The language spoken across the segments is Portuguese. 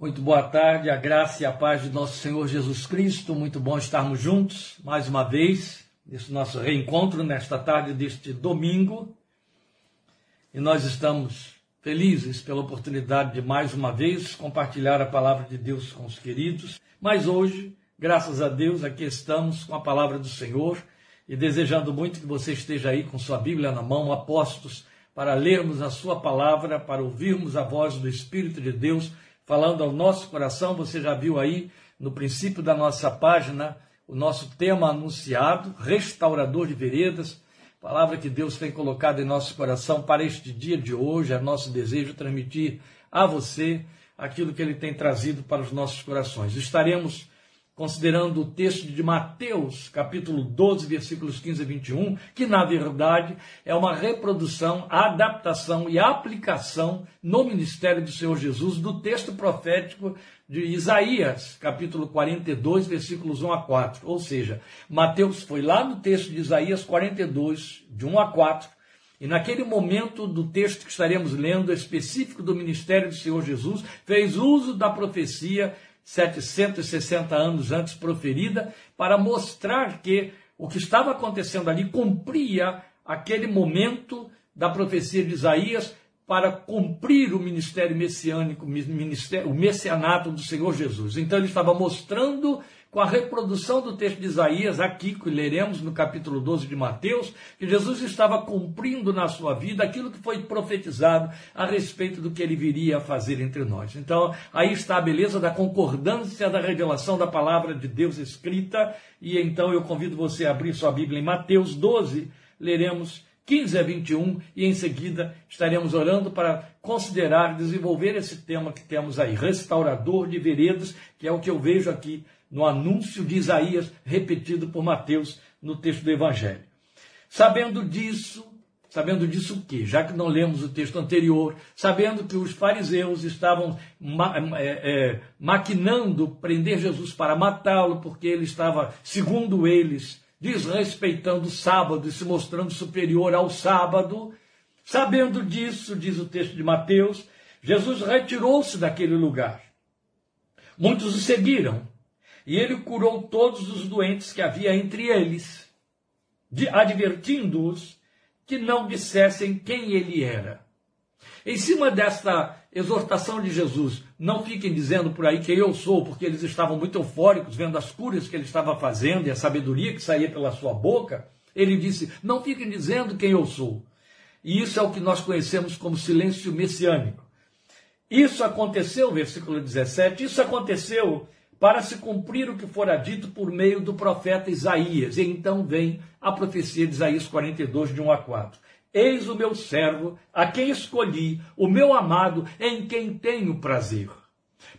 Muito boa tarde, a graça e a paz de nosso Senhor Jesus Cristo. Muito bom estarmos juntos mais uma vez nesse nosso reencontro nesta tarde deste domingo. E nós estamos felizes pela oportunidade de mais uma vez compartilhar a palavra de Deus com os queridos. Mas hoje, graças a Deus, aqui estamos com a palavra do Senhor e desejando muito que você esteja aí com sua Bíblia na mão, apostos, para lermos a sua palavra, para ouvirmos a voz do Espírito de Deus falando ao nosso coração. Você já viu aí no princípio da nossa página o nosso tema anunciado, restaurador de veredas, palavra que Deus tem colocado em nosso coração para este dia de hoje. É nosso desejo transmitir a você aquilo que ele tem trazido para os nossos corações. Estaremos considerando o texto de Mateus, capítulo 12, versículos 15 a 21, que na verdade é uma reprodução, adaptação e aplicação no ministério do Senhor Jesus do texto profético de Isaías, capítulo 42, versículos 1 a 4. Ou seja, Mateus foi lá no texto de Isaías 42, de 1 a 4, e naquele momento do texto que estaremos lendo, específico do ministério do Senhor Jesus, fez uso da profecia 760 anos antes proferida, para mostrar que o que estava acontecendo ali cumpria aquele momento da profecia de Isaías para cumprir o ministério messiânico, o messianato do Senhor Jesus. Então ele estava mostrando com a reprodução do texto de Isaías, aqui que leremos no capítulo 12 de Mateus, que Jesus estava cumprindo na sua vida aquilo que foi profetizado a respeito do que ele viria a fazer entre nós. Então, aí está a beleza da concordância da revelação da palavra de Deus escrita, e então eu convido você a abrir sua Bíblia em Mateus 12, leremos 15 a 21 e em seguida estaremos orando para considerar, desenvolver esse tema que temos aí, restaurador de veredas, que é o que eu vejo aqui no anúncio de Isaías, repetido por Mateus no texto do Evangelho. Sabendo disso, sabendo disso o quê? Já que não lemos o texto anterior, sabendo que os fariseus estavam ma é, é, maquinando prender Jesus para matá-lo, porque ele estava, segundo eles, desrespeitando o sábado e se mostrando superior ao sábado, sabendo disso, diz o texto de Mateus, Jesus retirou-se daquele lugar. Muitos o seguiram, e ele curou todos os doentes que havia entre eles, advertindo-os que não dissessem quem ele era. Em cima desta exortação de Jesus, não fiquem dizendo por aí quem eu sou, porque eles estavam muito eufóricos vendo as curas que ele estava fazendo e a sabedoria que saía pela sua boca. Ele disse: Não fiquem dizendo quem eu sou. E isso é o que nós conhecemos como silêncio messiânico. Isso aconteceu, versículo 17, isso aconteceu para se cumprir o que fora dito por meio do profeta Isaías. E então vem a profecia de Isaías 42, de 1 a 4. Eis o meu servo, a quem escolhi, o meu amado, em quem tenho prazer.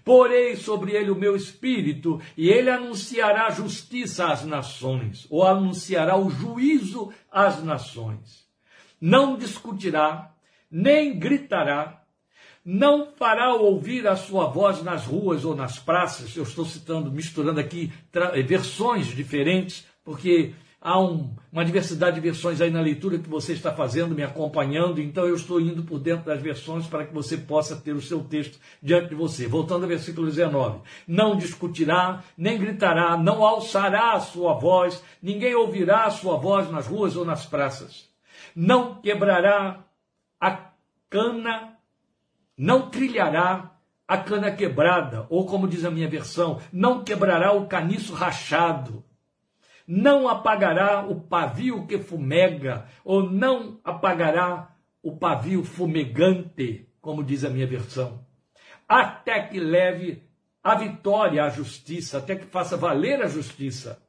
Porei sobre ele o meu espírito, e ele anunciará justiça às nações, ou anunciará o juízo às nações. Não discutirá, nem gritará, não fará ouvir a sua voz nas ruas ou nas praças. Eu estou citando, misturando aqui eh, versões diferentes, porque há um, uma diversidade de versões aí na leitura que você está fazendo, me acompanhando, então eu estou indo por dentro das versões para que você possa ter o seu texto diante de você. Voltando ao versículo 19: Não discutirá, nem gritará, não alçará a sua voz, ninguém ouvirá a sua voz nas ruas ou nas praças, não quebrará a cana não trilhará a cana quebrada, ou como diz a minha versão, não quebrará o caniço rachado, não apagará o pavio que fumega, ou não apagará o pavio fumegante, como diz a minha versão, até que leve a vitória à justiça, até que faça valer a justiça.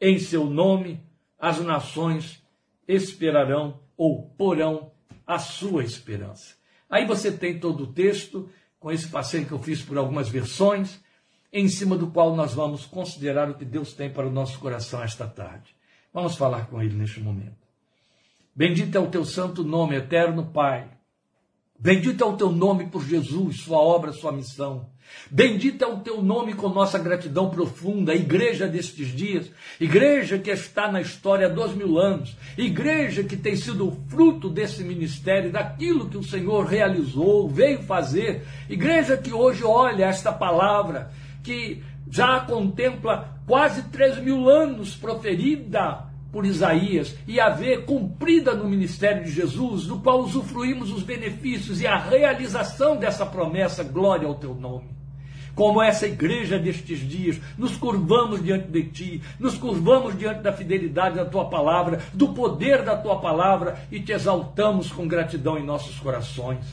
Em seu nome, as nações esperarão ou porão a sua esperança. Aí você tem todo o texto, com esse passeio que eu fiz por algumas versões, em cima do qual nós vamos considerar o que Deus tem para o nosso coração esta tarde. Vamos falar com Ele neste momento. Bendito é o teu santo nome, eterno Pai. Bendito é o teu nome por Jesus, sua obra, sua missão. Bendito é o teu nome com nossa gratidão profunda, igreja destes dias, igreja que está na história há dois mil anos, igreja que tem sido fruto desse ministério, daquilo que o Senhor realizou, veio fazer, igreja que hoje olha esta palavra, que já contempla quase três mil anos proferida por Isaías e a ver cumprida no ministério de Jesus, do qual usufruímos os benefícios e a realização dessa promessa, glória ao teu nome. Como essa igreja destes dias, nos curvamos diante de ti, nos curvamos diante da fidelidade da tua palavra, do poder da tua palavra e te exaltamos com gratidão em nossos corações.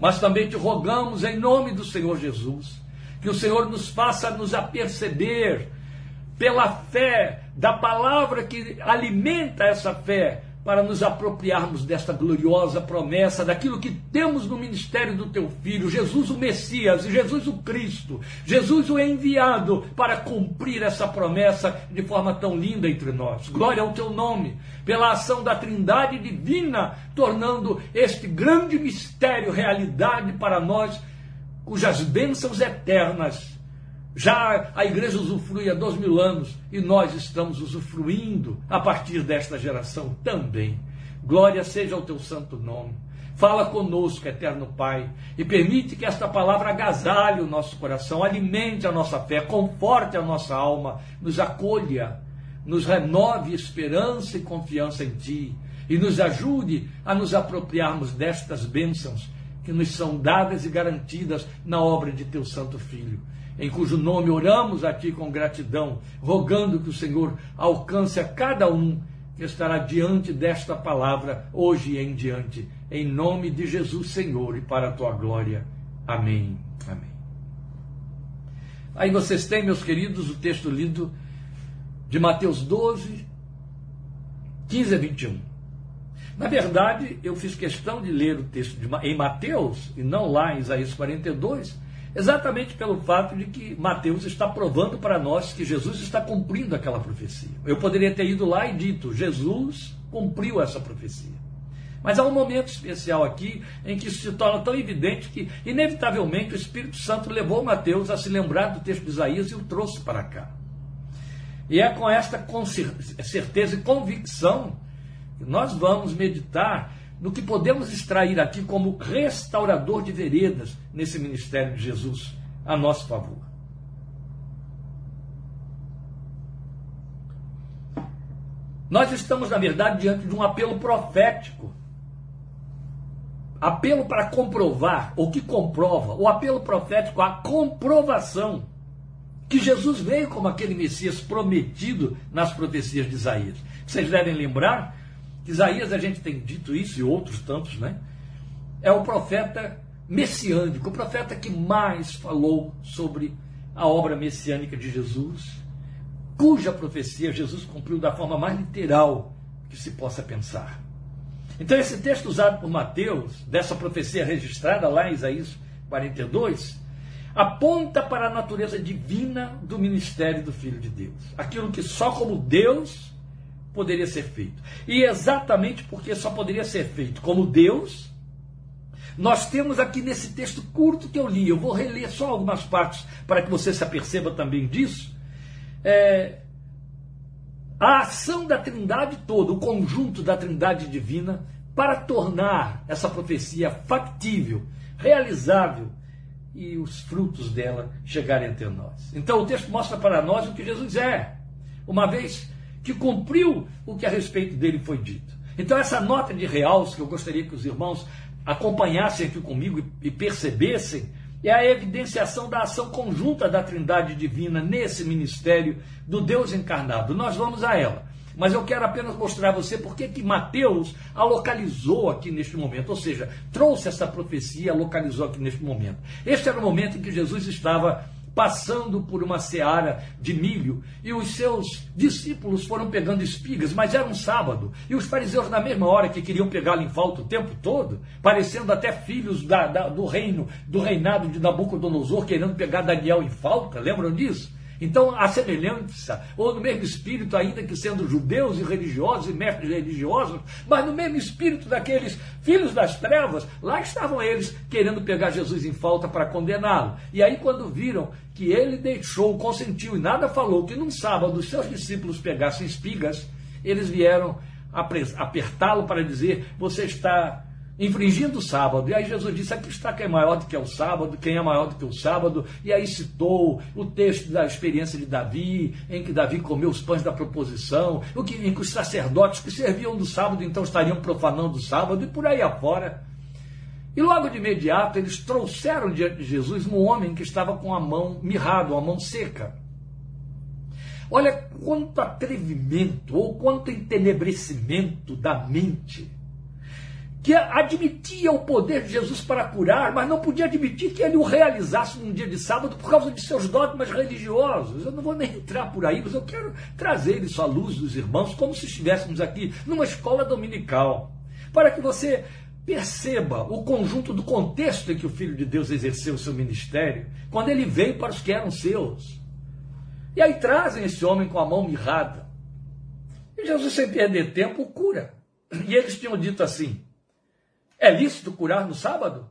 Mas também te rogamos em nome do Senhor Jesus, que o Senhor nos faça nos aperceber pela fé, da palavra que alimenta essa fé, para nos apropriarmos desta gloriosa promessa, daquilo que temos no ministério do teu filho, Jesus o Messias, Jesus o Cristo, Jesus o enviado para cumprir essa promessa de forma tão linda entre nós. Glória ao teu nome, pela ação da Trindade divina, tornando este grande mistério realidade para nós, cujas bênçãos eternas já a igreja usufrui há dois mil anos e nós estamos usufruindo a partir desta geração também. Glória seja ao teu santo nome. Fala conosco, eterno Pai, e permite que esta palavra agasalhe o nosso coração, alimente a nossa fé, conforte a nossa alma, nos acolha, nos renove esperança e confiança em Ti, e nos ajude a nos apropriarmos destas bênçãos que nos são dadas e garantidas na obra de Teu Santo Filho em cujo nome oramos a Ti com gratidão, rogando que o Senhor alcance a cada um que estará diante desta palavra, hoje em diante, em nome de Jesus, Senhor, e para a Tua glória. Amém. Amém. Aí vocês têm, meus queridos, o texto lido de Mateus 12, 15 a 21. Na verdade, eu fiz questão de ler o texto de, em Mateus e não lá em Isaías 42, Exatamente pelo fato de que Mateus está provando para nós que Jesus está cumprindo aquela profecia. Eu poderia ter ido lá e dito: Jesus cumpriu essa profecia. Mas há um momento especial aqui em que isso se torna tão evidente que, inevitavelmente, o Espírito Santo levou Mateus a se lembrar do texto de Isaías e o trouxe para cá. E é com esta certeza e convicção que nós vamos meditar no que podemos extrair aqui como restaurador de veredas nesse ministério de Jesus a nosso favor. Nós estamos, na verdade, diante de um apelo profético. Apelo para comprovar, ou que comprova, o apelo profético, a comprovação que Jesus veio como aquele Messias prometido nas profecias de Isaías. Vocês devem lembrar Isaías, a gente tem dito isso e outros tantos, né? É o profeta messiânico, o profeta que mais falou sobre a obra messiânica de Jesus, cuja profecia Jesus cumpriu da forma mais literal que se possa pensar. Então, esse texto usado por Mateus, dessa profecia registrada lá em Isaías 42, aponta para a natureza divina do ministério do Filho de Deus. Aquilo que só como Deus poderia ser feito. E exatamente porque só poderia ser feito como Deus, nós temos aqui nesse texto curto que eu li, eu vou reler só algumas partes para que você se aperceba também disso. É, a ação da Trindade toda, o conjunto da Trindade divina, para tornar essa profecia factível, realizável e os frutos dela chegarem até nós. Então o texto mostra para nós o que Jesus é. Uma vez que cumpriu o que a respeito dele foi dito. Então, essa nota de realce que eu gostaria que os irmãos acompanhassem aqui comigo e percebessem é a evidenciação da ação conjunta da Trindade Divina nesse ministério do Deus encarnado. Nós vamos a ela. Mas eu quero apenas mostrar a você porque que Mateus a localizou aqui neste momento, ou seja, trouxe essa profecia, localizou aqui neste momento. Este era o momento em que Jesus estava passando por uma seara de milho, e os seus discípulos foram pegando espigas, mas era um sábado, e os fariseus, na mesma hora que queriam pegá-lo em falta o tempo todo, parecendo até filhos da, da, do reino, do reinado de Nabucodonosor, querendo pegar Daniel em falta, lembram disso? Então, a semelhança, ou no mesmo espírito, ainda que sendo judeus e religiosos e mestres religiosos, mas no mesmo espírito daqueles filhos das trevas, lá estavam eles querendo pegar Jesus em falta para condená-lo. E aí, quando viram que ele deixou, consentiu e nada falou, que num sábado os seus discípulos pegassem espigas, eles vieram apertá-lo para dizer: Você está infringindo o sábado. E aí Jesus disse: aqui está quem é maior do que o sábado, quem é maior do que o sábado. E aí citou o texto da experiência de Davi, em que Davi comeu os pães da proposição, o que, em que os sacerdotes que serviam do sábado então estariam profanando o sábado, e por aí afora. E logo de imediato eles trouxeram diante de Jesus um homem que estava com a mão mirrado, a mão seca. Olha quanto atrevimento ou quanto entenebrecimento da mente que admitia o poder de Jesus para curar, mas não podia admitir que ele o realizasse num dia de sábado por causa de seus dogmas religiosos. Eu não vou nem entrar por aí, mas eu quero trazer isso à luz dos irmãos, como se estivéssemos aqui numa escola dominical, para que você perceba o conjunto do contexto em que o Filho de Deus exerceu o seu ministério, quando ele veio para os que eram seus. E aí trazem esse homem com a mão mirrada. E Jesus, sem perder tempo, cura. E eles tinham dito assim: é lícito curar no sábado?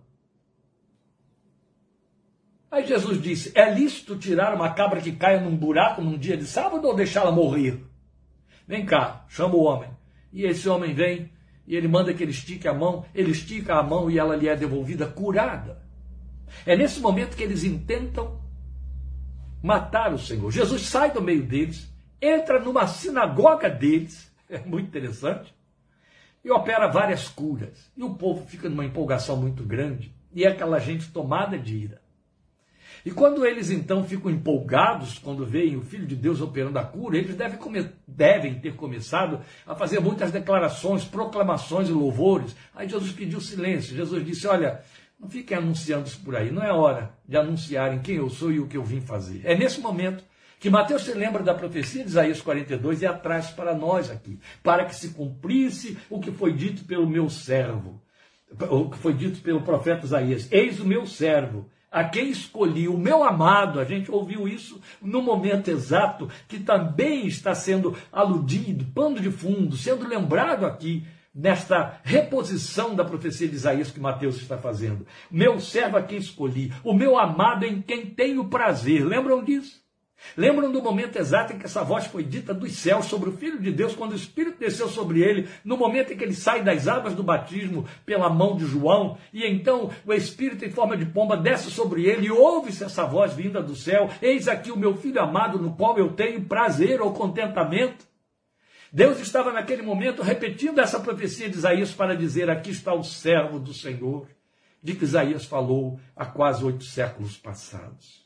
Aí Jesus disse: É lícito tirar uma cabra que caia num buraco num dia de sábado ou deixá-la morrer? Vem cá, chama o homem. E esse homem vem e ele manda que ele estique a mão, ele estica a mão e ela lhe é devolvida curada. É nesse momento que eles intentam matar o Senhor. Jesus sai do meio deles, entra numa sinagoga deles, é muito interessante, e opera várias curas. E o povo fica numa empolgação muito grande e é aquela gente tomada de ira. E quando eles então ficam empolgados, quando veem o Filho de Deus operando a cura, eles devem, devem ter começado a fazer muitas declarações, proclamações e louvores. Aí Jesus pediu silêncio. Jesus disse: Olha, não fiquem anunciando isso por aí, não é hora de anunciarem quem eu sou e o que eu vim fazer. É nesse momento que Mateus se lembra da profecia de Isaías 42 e a traz para nós aqui, para que se cumprisse o que foi dito pelo meu servo, o que foi dito pelo profeta Isaías: Eis o meu servo, a quem escolhi, o meu amado. A gente ouviu isso no momento exato que também está sendo aludido, pano de fundo, sendo lembrado aqui nesta reposição da profecia de Isaías que Mateus está fazendo. Meu servo a quem escolhi, o meu amado em quem tenho prazer. Lembram disso? Lembram do momento exato em que essa voz foi dita dos céus sobre o Filho de Deus, quando o Espírito desceu sobre ele, no momento em que ele sai das águas do batismo pela mão de João, e então o Espírito em forma de pomba desce sobre ele, e ouve-se essa voz vinda do céu: Eis aqui o meu filho amado, no qual eu tenho prazer ou contentamento. Deus estava naquele momento repetindo essa profecia de Isaías para dizer: Aqui está o servo do Senhor, de que Isaías falou há quase oito séculos passados.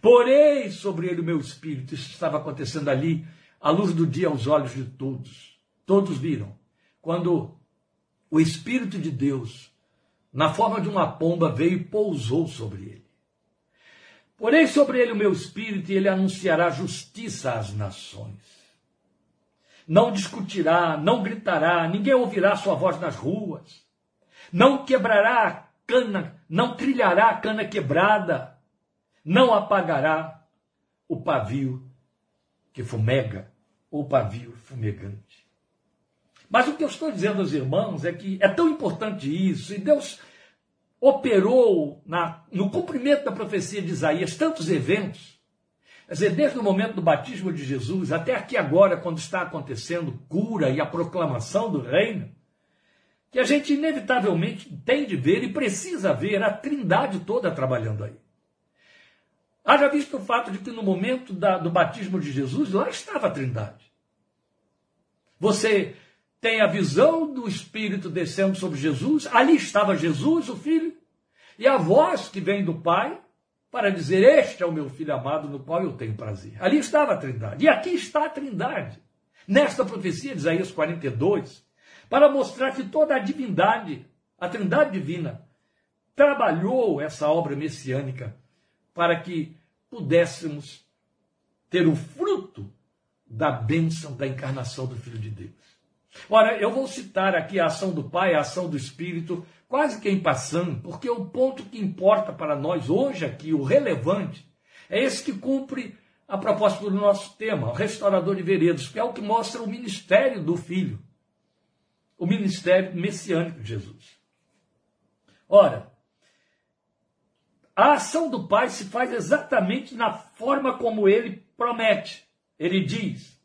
Porei sobre ele o meu espírito. Isso estava acontecendo ali, à luz do dia, aos olhos de todos. Todos viram. Quando o Espírito de Deus, na forma de uma pomba, veio e pousou sobre ele. Porei sobre ele o meu espírito e ele anunciará justiça às nações. Não discutirá, não gritará, ninguém ouvirá sua voz nas ruas. Não quebrará a cana, não trilhará a cana quebrada não apagará o pavio que fumega, ou pavio fumegante. Mas o que eu estou dizendo aos irmãos é que é tão importante isso, e Deus operou na, no cumprimento da profecia de Isaías tantos eventos, quer dizer, desde o momento do batismo de Jesus até aqui agora, quando está acontecendo cura e a proclamação do reino, que a gente inevitavelmente tem de ver e precisa ver a trindade toda trabalhando aí. Haja visto o fato de que no momento da, do batismo de Jesus, lá estava a Trindade. Você tem a visão do Espírito descendo sobre Jesus, ali estava Jesus, o Filho, e a voz que vem do Pai para dizer: Este é o meu filho amado no qual eu tenho prazer. Ali estava a Trindade. E aqui está a Trindade. Nesta profecia de Isaías 42, para mostrar que toda a divindade, a Trindade divina, trabalhou essa obra messiânica para que pudéssemos ter o fruto da bênção da encarnação do Filho de Deus. Ora, eu vou citar aqui a ação do Pai, a ação do Espírito, quase que em passando, porque o ponto que importa para nós hoje aqui, o relevante, é esse que cumpre a propósito do nosso tema, o restaurador de veredas, que é o que mostra o ministério do Filho, o ministério messiânico de Jesus. Ora, a ação do Pai se faz exatamente na forma como ele promete. Ele diz: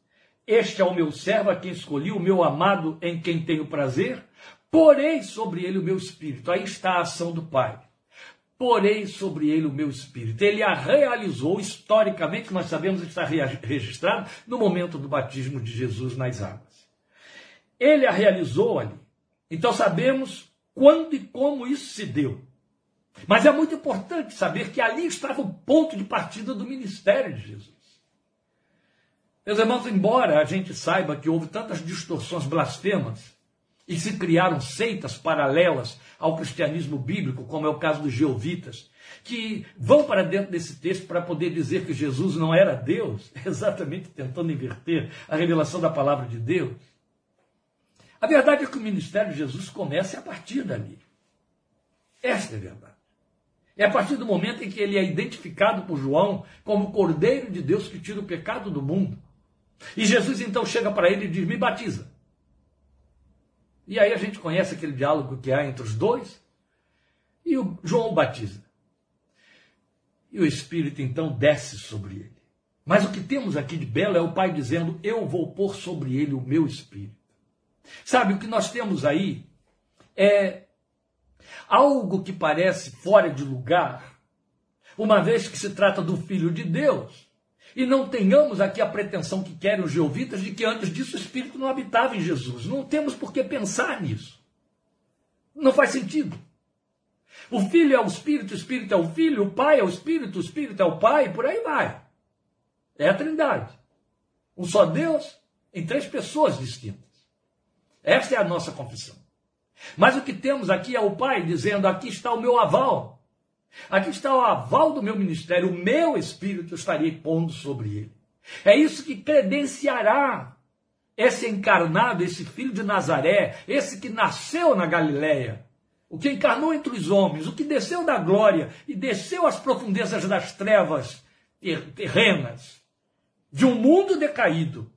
Este é o meu servo a quem escolhi, o meu amado em quem tenho prazer, porei sobre ele o meu espírito. Aí está a ação do Pai porei sobre ele o meu espírito. Ele a realizou historicamente, nós sabemos que está registrado no momento do batismo de Jesus nas águas. Ele a realizou ali. Então sabemos quando e como isso se deu. Mas é muito importante saber que ali estava o ponto de partida do ministério de Jesus. Meus irmãos, embora a gente saiba que houve tantas distorções blasfemas e se criaram seitas paralelas ao cristianismo bíblico, como é o caso dos geovitas, que vão para dentro desse texto para poder dizer que Jesus não era Deus, exatamente tentando inverter a revelação da palavra de Deus. A verdade é que o ministério de Jesus começa a partir dali. Esta é a verdade. É a partir do momento em que ele é identificado por João como o Cordeiro de Deus que tira o pecado do mundo. E Jesus então chega para ele e diz: Me batiza. E aí a gente conhece aquele diálogo que há entre os dois. E o João batiza. E o Espírito então desce sobre ele. Mas o que temos aqui de belo é o Pai dizendo: Eu vou pôr sobre ele o meu Espírito. Sabe, o que nós temos aí é algo que parece fora de lugar, uma vez que se trata do Filho de Deus. E não tenhamos aqui a pretensão que querem os geovitas de que antes disso o Espírito não habitava em Jesus. Não temos por que pensar nisso. Não faz sentido. O Filho é o Espírito, o Espírito é o Filho, o Pai é o Espírito, o Espírito é o Pai, por aí vai. É a Trindade. Um só Deus em três pessoas distintas. Esta é a nossa confissão. Mas o que temos aqui é o Pai dizendo: aqui está o meu aval. Aqui está o aval do meu ministério, o meu espírito estarei pondo sobre ele. É isso que credenciará esse encarnado, esse filho de Nazaré, esse que nasceu na Galiléia, o que encarnou entre os homens, o que desceu da glória e desceu às profundezas das trevas terrenas, de um mundo decaído.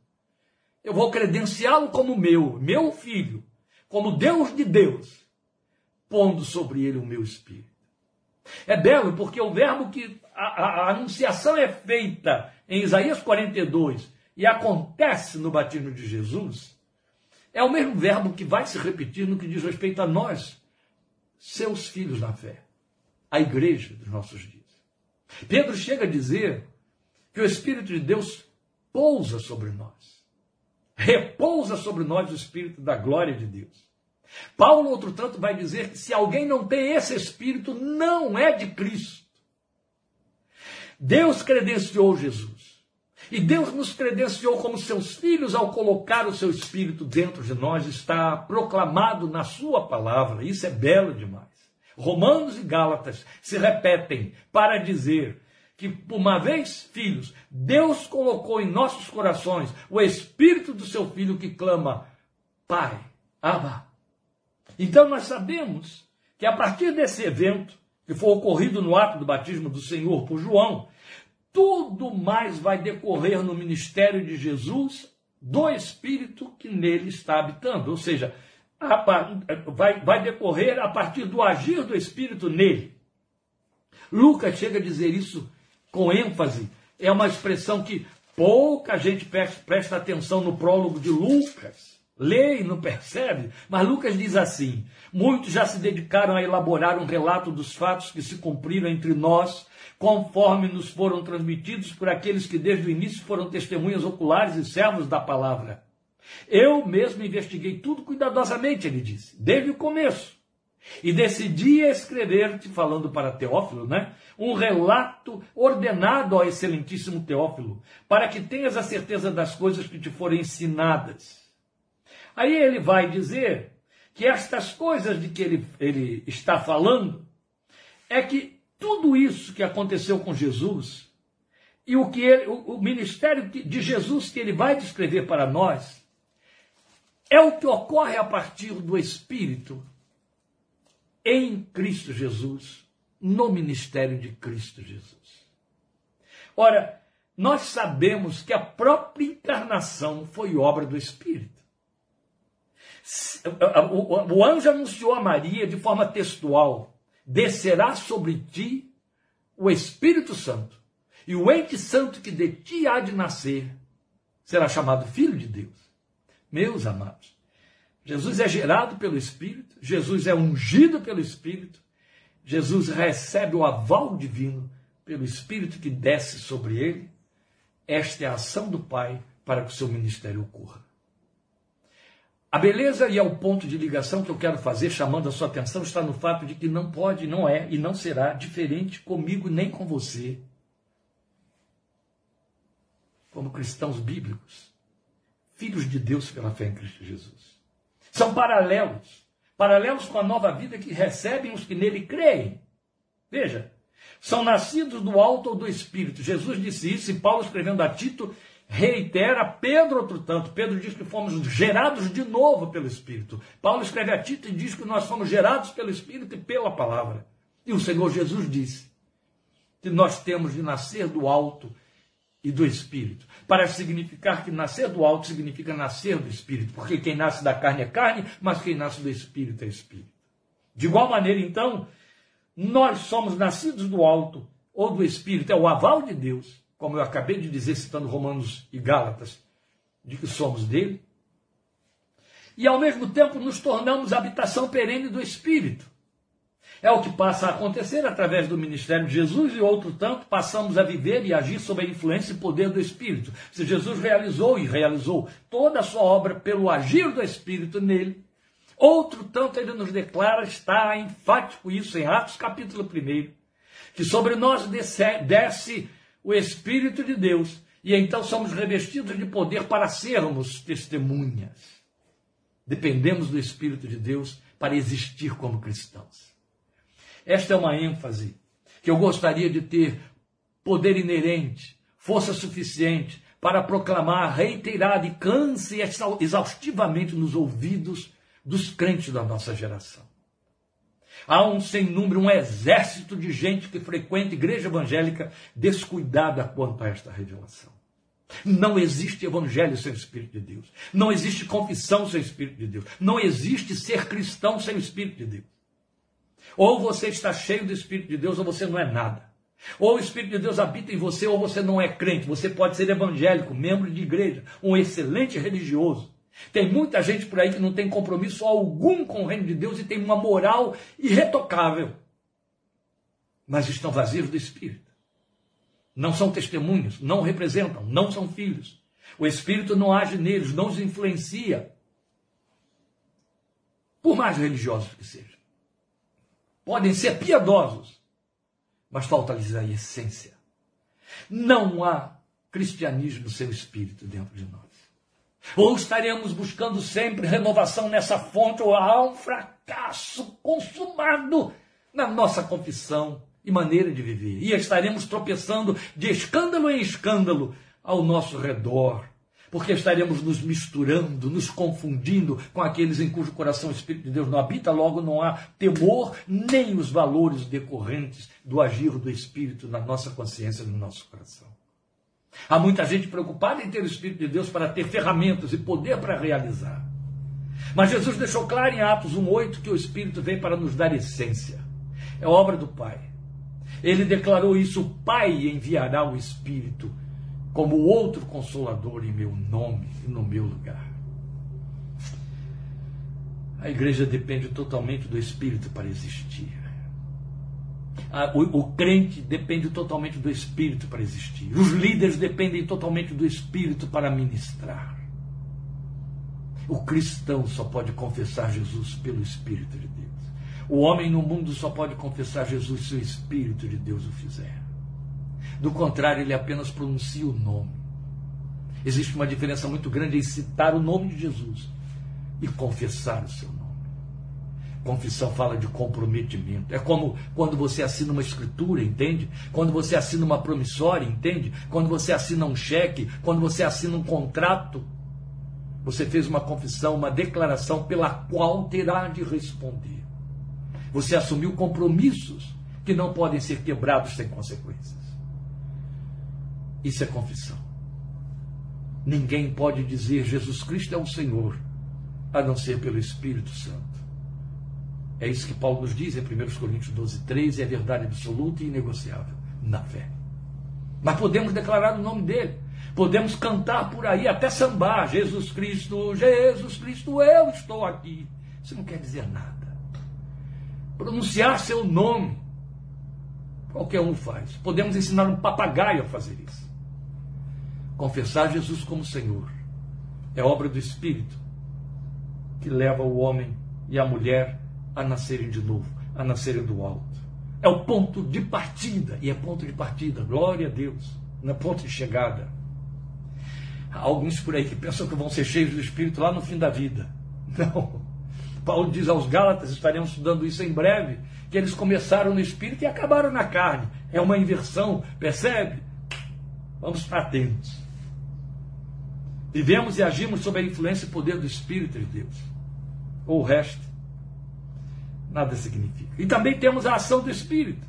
Eu vou credenciá-lo como meu, meu filho, como Deus de Deus, pondo sobre ele o meu espírito. É belo porque o verbo que a, a, a anunciação é feita em Isaías 42 e acontece no batismo de Jesus, é o mesmo verbo que vai se repetir no que diz respeito a nós, seus filhos na fé, a igreja dos nossos dias. Pedro chega a dizer que o Espírito de Deus pousa sobre nós, repousa sobre nós o Espírito da glória de Deus. Paulo, outro tanto, vai dizer que se alguém não tem esse espírito, não é de Cristo. Deus credenciou Jesus. E Deus nos credenciou como seus filhos ao colocar o seu espírito dentro de nós, está proclamado na sua palavra. Isso é belo demais. Romanos e Gálatas se repetem para dizer que, uma vez filhos, Deus colocou em nossos corações o espírito do seu filho que clama: Pai, Abba, então nós sabemos que a partir desse evento, que foi ocorrido no ato do batismo do Senhor por João, tudo mais vai decorrer no ministério de Jesus do Espírito que nele está habitando. Ou seja, vai, vai decorrer a partir do agir do Espírito nele. Lucas chega a dizer isso com ênfase. É uma expressão que pouca gente presta atenção no prólogo de Lucas lê e não percebe, mas Lucas diz assim: muitos já se dedicaram a elaborar um relato dos fatos que se cumpriram entre nós, conforme nos foram transmitidos por aqueles que desde o início foram testemunhas oculares e servos da palavra. Eu mesmo investiguei tudo cuidadosamente, ele disse, desde o começo. E decidi escrever-te, falando para Teófilo, né? Um relato ordenado ao excelentíssimo Teófilo, para que tenhas a certeza das coisas que te forem ensinadas. Aí ele vai dizer que estas coisas de que ele, ele está falando é que tudo isso que aconteceu com Jesus e o que ele, o, o ministério de Jesus que ele vai descrever para nós é o que ocorre a partir do Espírito em Cristo Jesus, no ministério de Cristo Jesus. Ora, nós sabemos que a própria encarnação foi obra do Espírito. O anjo anunciou a Maria de forma textual: descerá sobre ti o Espírito Santo, e o ente santo que de ti há de nascer será chamado Filho de Deus. Meus amados, Jesus é gerado pelo Espírito, Jesus é ungido pelo Espírito, Jesus recebe o aval divino pelo Espírito que desce sobre ele. Esta é a ação do Pai para que o seu ministério ocorra. A beleza e é o ponto de ligação que eu quero fazer, chamando a sua atenção, está no fato de que não pode, não é e não será diferente comigo nem com você, como cristãos bíblicos, filhos de Deus pela fé em Cristo Jesus. São paralelos, paralelos com a nova vida que recebem os que nele creem. Veja, são nascidos do alto ou do Espírito. Jesus disse isso e Paulo, escrevendo a Tito, reitera Pedro, outro tanto. Pedro diz que fomos gerados de novo pelo Espírito. Paulo escreve a Tito e diz que nós fomos gerados pelo Espírito e pela palavra. E o Senhor Jesus disse que nós temos de nascer do alto e do Espírito. Para significar que nascer do alto significa nascer do Espírito, porque quem nasce da carne é carne, mas quem nasce do Espírito é Espírito. De igual maneira, então, nós somos nascidos do alto ou do Espírito, é o aval de Deus como eu acabei de dizer, citando Romanos e Gálatas, de que somos dele, e ao mesmo tempo nos tornamos habitação perene do Espírito. É o que passa a acontecer através do ministério de Jesus e outro tanto passamos a viver e agir sob a influência e poder do Espírito. Se Jesus realizou e realizou toda a sua obra pelo agir do Espírito nele, outro tanto ele nos declara, está enfático isso em Atos capítulo 1, que sobre nós desce, desce o Espírito de Deus, e então somos revestidos de poder para sermos testemunhas. Dependemos do Espírito de Deus para existir como cristãos. Esta é uma ênfase que eu gostaria de ter poder inerente, força suficiente para proclamar reiterada e canse exaustivamente nos ouvidos dos crentes da nossa geração. Há um sem número, um exército de gente que frequenta igreja evangélica descuidada quanto a esta revelação. Não existe evangelho sem o Espírito de Deus. Não existe confissão sem o Espírito de Deus. Não existe ser cristão sem o Espírito de Deus. Ou você está cheio do Espírito de Deus, ou você não é nada. Ou o Espírito de Deus habita em você, ou você não é crente. Você pode ser evangélico, membro de igreja, um excelente religioso, tem muita gente por aí que não tem compromisso algum com o reino de Deus e tem uma moral irretocável. Mas estão vazios do Espírito. Não são testemunhos, não representam, não são filhos. O Espírito não age neles, não os influencia. Por mais religiosos que sejam. Podem ser piedosos, mas falta-lhes a essência. Não há cristianismo sem o Espírito dentro de nós. Ou estaremos buscando sempre renovação nessa fonte, ou há um fracasso consumado na nossa confissão e maneira de viver. E estaremos tropeçando de escândalo em escândalo ao nosso redor, porque estaremos nos misturando, nos confundindo com aqueles em cujo coração o Espírito de Deus não habita, logo não há temor nem os valores decorrentes do agir do Espírito na nossa consciência, no nosso coração. Há muita gente preocupada em ter o Espírito de Deus para ter ferramentas e poder para realizar. Mas Jesus deixou claro em Atos 1,8 que o Espírito vem para nos dar essência. É obra do Pai. Ele declarou isso: o Pai enviará o Espírito como outro consolador em meu nome e no meu lugar. A igreja depende totalmente do Espírito para existir o, o crente depende totalmente do Espírito para existir. Os líderes dependem totalmente do Espírito para ministrar. O cristão só pode confessar Jesus pelo Espírito de Deus. O homem no mundo só pode confessar Jesus se o Espírito de Deus o fizer. Do contrário, ele apenas pronuncia o nome. Existe uma diferença muito grande em citar o nome de Jesus e confessar o seu nome. Confissão fala de comprometimento. É como quando você assina uma escritura, entende? Quando você assina uma promissória, entende? Quando você assina um cheque, quando você assina um contrato, você fez uma confissão, uma declaração pela qual terá de responder. Você assumiu compromissos que não podem ser quebrados sem consequências. Isso é confissão. Ninguém pode dizer Jesus Cristo é o Senhor, a não ser pelo Espírito Santo. É isso que Paulo nos diz em 1 Coríntios 12, 13, é verdade absoluta e inegociável na fé. Mas podemos declarar o nome dele. Podemos cantar por aí, até sambar, Jesus Cristo, Jesus Cristo, eu estou aqui. Isso não quer dizer nada. Pronunciar seu nome, qualquer um faz. Podemos ensinar um papagaio a fazer isso. Confessar Jesus como Senhor é obra do Espírito que leva o homem e a mulher a nascerem de novo, a nascerem do alto. É o ponto de partida, e é ponto de partida, glória a Deus, não é ponto de chegada. Há alguns por aí que pensam que vão ser cheios do Espírito lá no fim da vida. Não. Paulo diz aos Gálatas, estaremos estudando isso em breve, que eles começaram no Espírito e acabaram na carne. É uma inversão, percebe? Vamos estar atentos. Vivemos e agimos sob a influência e poder do Espírito de Deus. Ou o resto, nada significa. E também temos a ação do Espírito.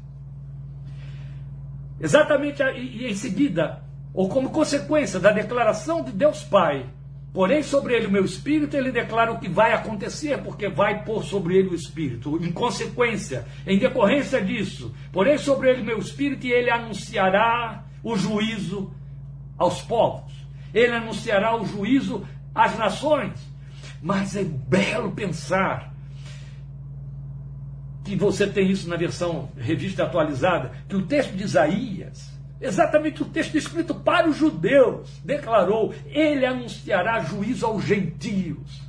Exatamente e em seguida, ou como consequência da declaração de Deus Pai, porém sobre ele o meu espírito, ele declara o que vai acontecer, porque vai pôr sobre ele o espírito. Em consequência, em decorrência disso, porém sobre ele o meu espírito, e ele anunciará o juízo aos povos. Ele anunciará o juízo às nações. Mas é belo pensar que você tem isso na versão revista atualizada, que o texto de Isaías Exatamente o texto escrito para os judeus declarou: Ele anunciará juízo aos gentios.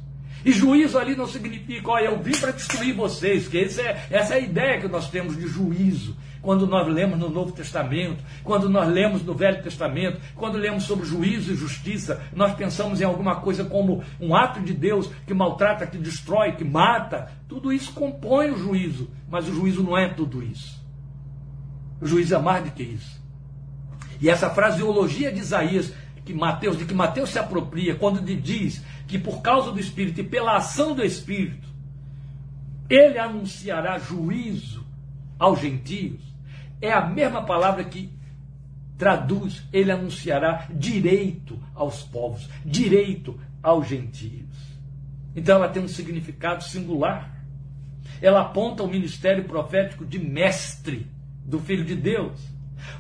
E juízo ali não significa, olha, eu vim para destruir vocês, que é, essa é a ideia que nós temos de juízo. Quando nós lemos no Novo Testamento, quando nós lemos no Velho Testamento, quando lemos sobre juízo e justiça, nós pensamos em alguma coisa como um ato de Deus que maltrata, que destrói, que mata. Tudo isso compõe o juízo, mas o juízo não é tudo isso. O juízo é mais do que isso. E essa fraseologia de Isaías, que Mateus, de que Mateus se apropria, quando diz que por causa do Espírito e pela ação do Espírito, ele anunciará juízo aos gentios, é a mesma palavra que traduz, ele anunciará direito aos povos, direito aos gentios. Então ela tem um significado singular. Ela aponta o ministério profético de mestre do Filho de Deus.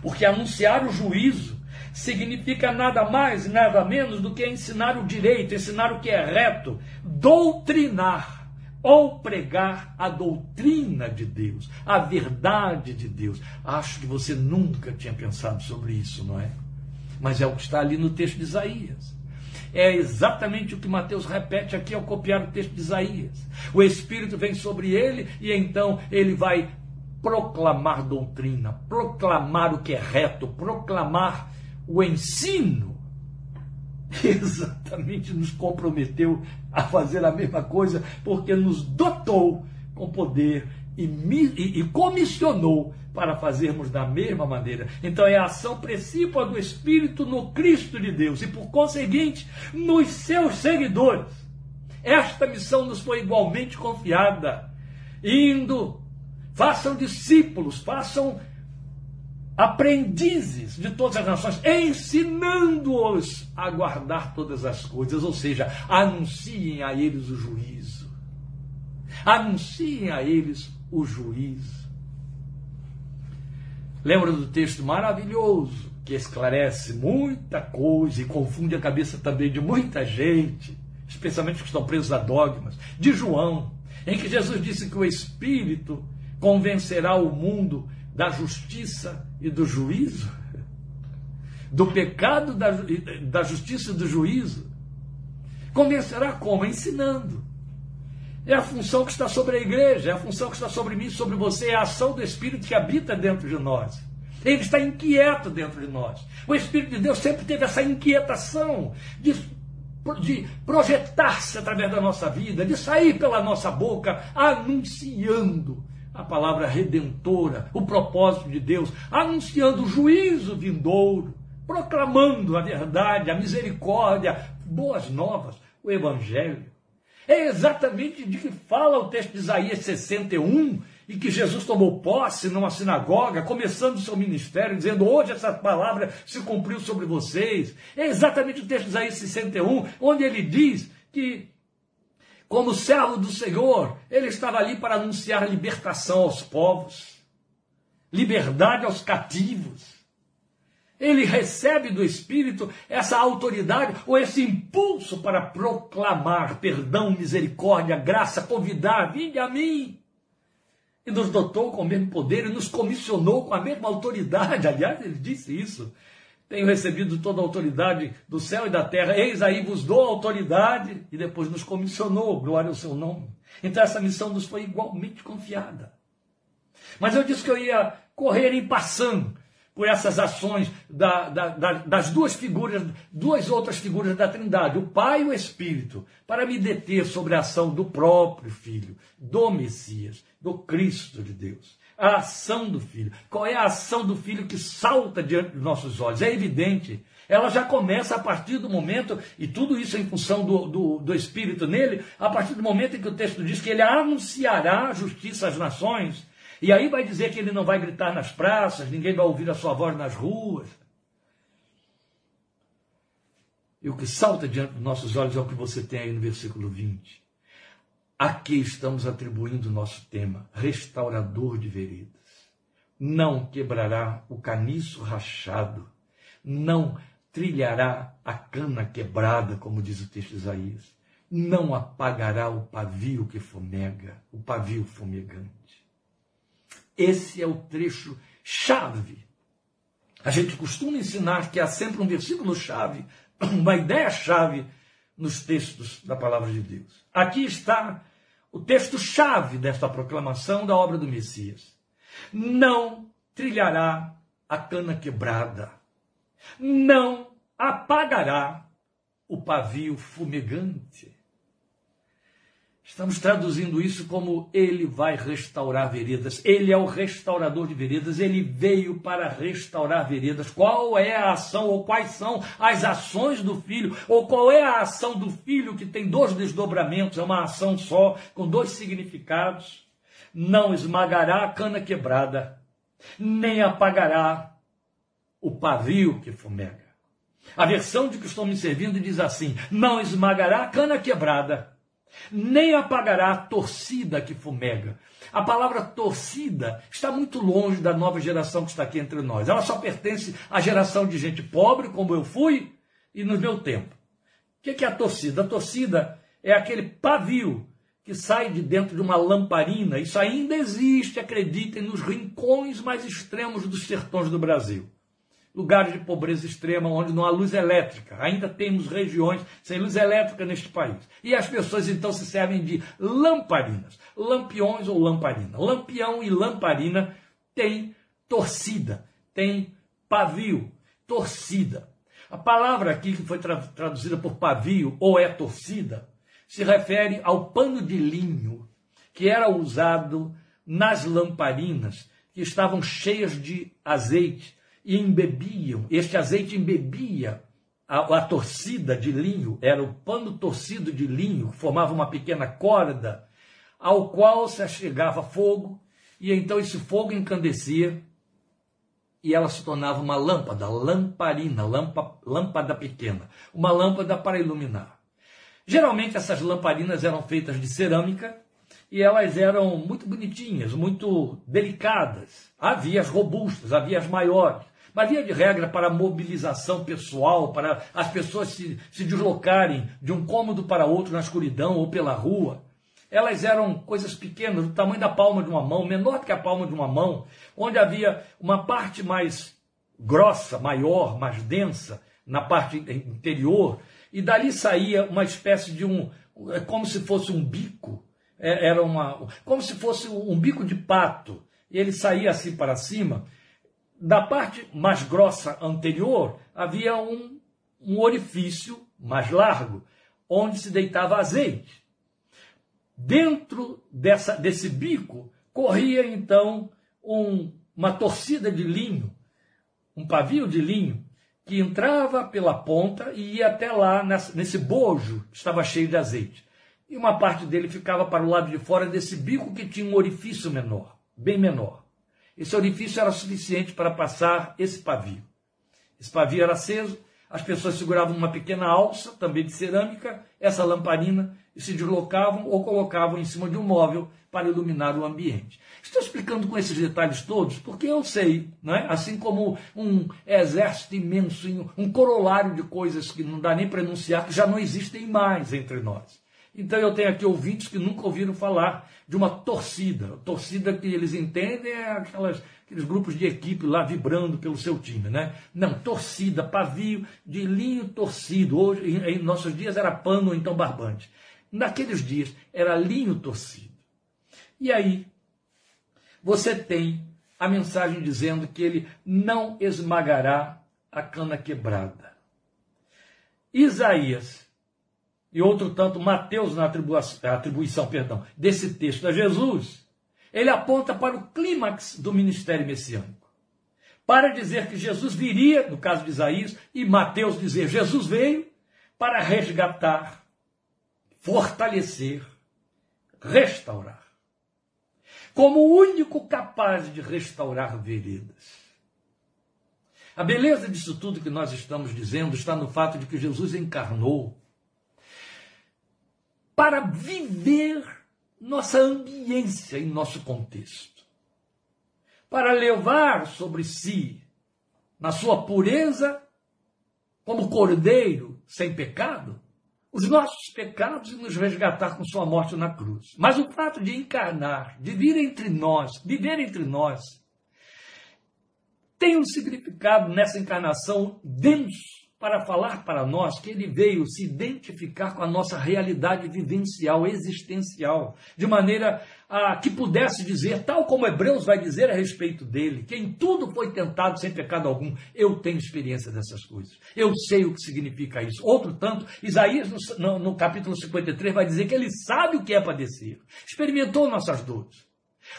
Porque anunciar o juízo significa nada mais nada menos do que ensinar o direito, ensinar o que é reto, doutrinar ou pregar a doutrina de Deus, a verdade de Deus. Acho que você nunca tinha pensado sobre isso, não é? Mas é o que está ali no texto de Isaías. É exatamente o que Mateus repete aqui ao copiar o texto de Isaías. O Espírito vem sobre ele e então ele vai proclamar doutrina, proclamar o que é reto, proclamar o ensino. Exatamente nos comprometeu a fazer a mesma coisa, porque nos dotou com poder e, e, e comissionou para fazermos da mesma maneira. Então é a ação principal do Espírito no Cristo de Deus e, por conseguinte, nos seus seguidores. Esta missão nos foi igualmente confiada, indo façam discípulos, façam aprendizes de todas as nações, ensinando-os a guardar todas as coisas, ou seja, anunciem a eles o juízo. Anunciem a eles o juízo. Lembra do texto maravilhoso que esclarece muita coisa e confunde a cabeça também de muita gente, especialmente os que estão presos a dogmas, de João, em que Jesus disse que o Espírito convencerá o mundo da justiça e do juízo? Do pecado, da, da justiça e do juízo? Convencerá como? Ensinando. É a função que está sobre a igreja, é a função que está sobre mim, sobre você, é a ação do Espírito que habita dentro de nós. Ele está inquieto dentro de nós. O Espírito de Deus sempre teve essa inquietação de, de projetar-se através da nossa vida, de sair pela nossa boca anunciando a palavra redentora, o propósito de Deus, anunciando o juízo vindouro, proclamando a verdade, a misericórdia, boas novas, o evangelho. É exatamente de que fala o texto de Isaías 61, e que Jesus tomou posse numa sinagoga, começando seu ministério, dizendo: Hoje essa palavra se cumpriu sobre vocês. É exatamente o texto de Isaías 61, onde ele diz que, como servo do Senhor, ele estava ali para anunciar libertação aos povos, liberdade aos cativos. Ele recebe do Espírito essa autoridade ou esse impulso para proclamar perdão, misericórdia, graça, convidar, vinde a mim e nos dotou com o mesmo poder e nos comissionou com a mesma autoridade. Aliás, ele disse isso. Tenho recebido toda a autoridade do céu e da terra, eis aí vos dou autoridade, e depois nos comissionou, glória ao seu nome. Então essa missão nos foi igualmente confiada. Mas eu disse que eu ia correr em passando por essas ações da, da, da, das duas figuras, duas outras figuras da Trindade, o Pai e o Espírito, para me deter sobre a ação do próprio Filho, do Messias, do Cristo de Deus. A ação do Filho. Qual é a ação do Filho que salta diante dos nossos olhos? É evidente. Ela já começa a partir do momento, e tudo isso em função do, do, do Espírito nele, a partir do momento em que o texto diz que ele anunciará a justiça às nações e aí vai dizer que ele não vai gritar nas praças, ninguém vai ouvir a sua voz nas ruas. E o que salta diante dos nossos olhos é o que você tem aí no versículo 20. Aqui estamos atribuindo o nosso tema, restaurador de veredas. Não quebrará o caniço rachado, não trilhará a cana quebrada, como diz o texto de Isaías, não apagará o pavio que fumega, o pavio fumegante. Esse é o trecho chave. A gente costuma ensinar que há sempre um versículo chave, uma ideia chave nos textos da palavra de Deus. Aqui está o texto chave desta proclamação da obra do Messias. Não trilhará a cana quebrada, não apagará o pavio fumegante. Estamos traduzindo isso como ele vai restaurar veredas. Ele é o restaurador de veredas. Ele veio para restaurar veredas. Qual é a ação ou quais são as ações do filho? Ou qual é a ação do filho que tem dois desdobramentos, é uma ação só, com dois significados? Não esmagará a cana quebrada, nem apagará o pavio que fumega. A versão de que estou me servindo diz assim: não esmagará a cana quebrada nem apagará a torcida que fumega. A palavra torcida está muito longe da nova geração que está aqui entre nós. Ela só pertence à geração de gente pobre, como eu fui, e no meu tempo. O que é a torcida? A torcida é aquele pavio que sai de dentro de uma lamparina. Isso ainda existe, acreditem, nos rincões mais extremos dos sertões do Brasil lugares de pobreza extrema, onde não há luz elétrica. Ainda temos regiões sem luz elétrica neste país. E as pessoas então se servem de lamparinas, lampiões ou lamparina. Lampião e lamparina têm torcida, tem pavio, torcida. A palavra aqui que foi tra traduzida por pavio ou é torcida se refere ao pano de linho que era usado nas lamparinas que estavam cheias de azeite e embebiam, este azeite embebia a, a, torcida de linho, era o pano torcido de linho, formava uma pequena corda, ao qual se achegava fogo, e então esse fogo encandecia, e ela se tornava uma lâmpada, lamparina, lampa, lâmpada pequena, uma lâmpada para iluminar. Geralmente essas lamparinas eram feitas de cerâmica, e elas eram muito bonitinhas, muito delicadas. Havia as robustas, havia as maiores. Mas via de regra para mobilização pessoal, para as pessoas se, se deslocarem de um cômodo para outro na escuridão ou pela rua. Elas eram coisas pequenas, do tamanho da palma de uma mão, menor que a palma de uma mão, onde havia uma parte mais grossa, maior, mais densa, na parte interior, e dali saía uma espécie de um, é como se fosse um bico, é, era uma, como se fosse um bico de pato, e ele saía assim para cima, da parte mais grossa anterior havia um, um orifício mais largo, onde se deitava azeite. Dentro dessa, desse bico corria então um, uma torcida de linho, um pavio de linho, que entrava pela ponta e ia até lá nessa, nesse bojo que estava cheio de azeite. E uma parte dele ficava para o lado de fora desse bico que tinha um orifício menor. bem menor. Esse orifício era suficiente para passar esse pavio. Esse pavio era aceso, as pessoas seguravam uma pequena alça, também de cerâmica, essa lamparina, e se deslocavam ou colocavam em cima de um móvel para iluminar o ambiente. Estou explicando com esses detalhes todos porque eu sei, é? assim como um exército imenso, um corolário de coisas que não dá nem para enunciar, que já não existem mais entre nós. Então eu tenho aqui ouvintes que nunca ouviram falar de uma torcida. Torcida que eles entendem é aquelas, aqueles grupos de equipe lá vibrando pelo seu time, né? Não, torcida, pavio de linho torcido. Hoje, em, em nossos dias era pano ou então barbante. Naqueles dias era linho torcido. E aí, você tem a mensagem dizendo que ele não esmagará a cana quebrada. Isaías e outro tanto Mateus na atribuição, perdão, desse texto a Jesus, ele aponta para o clímax do ministério messiânico. Para dizer que Jesus viria, no caso de Isaías, e Mateus dizer Jesus veio para resgatar, fortalecer, restaurar. Como o único capaz de restaurar veredas. A beleza disso tudo que nós estamos dizendo está no fato de que Jesus encarnou para viver nossa ambiência em nosso contexto, para levar sobre si, na sua pureza, como cordeiro sem pecado, os nossos pecados e nos resgatar com sua morte na cruz. Mas o fato de encarnar, de vir entre nós, viver entre nós, tem um significado nessa encarnação denso para falar para nós que ele veio se identificar com a nossa realidade vivencial, existencial, de maneira a que pudesse dizer, tal como Hebreus vai dizer a respeito dele, que em tudo foi tentado sem pecado algum. Eu tenho experiência dessas coisas. Eu sei o que significa isso. Outro tanto, Isaías, no, no, capítulo 53, vai dizer que ele sabe o que é padecer. Experimentou nossas dores.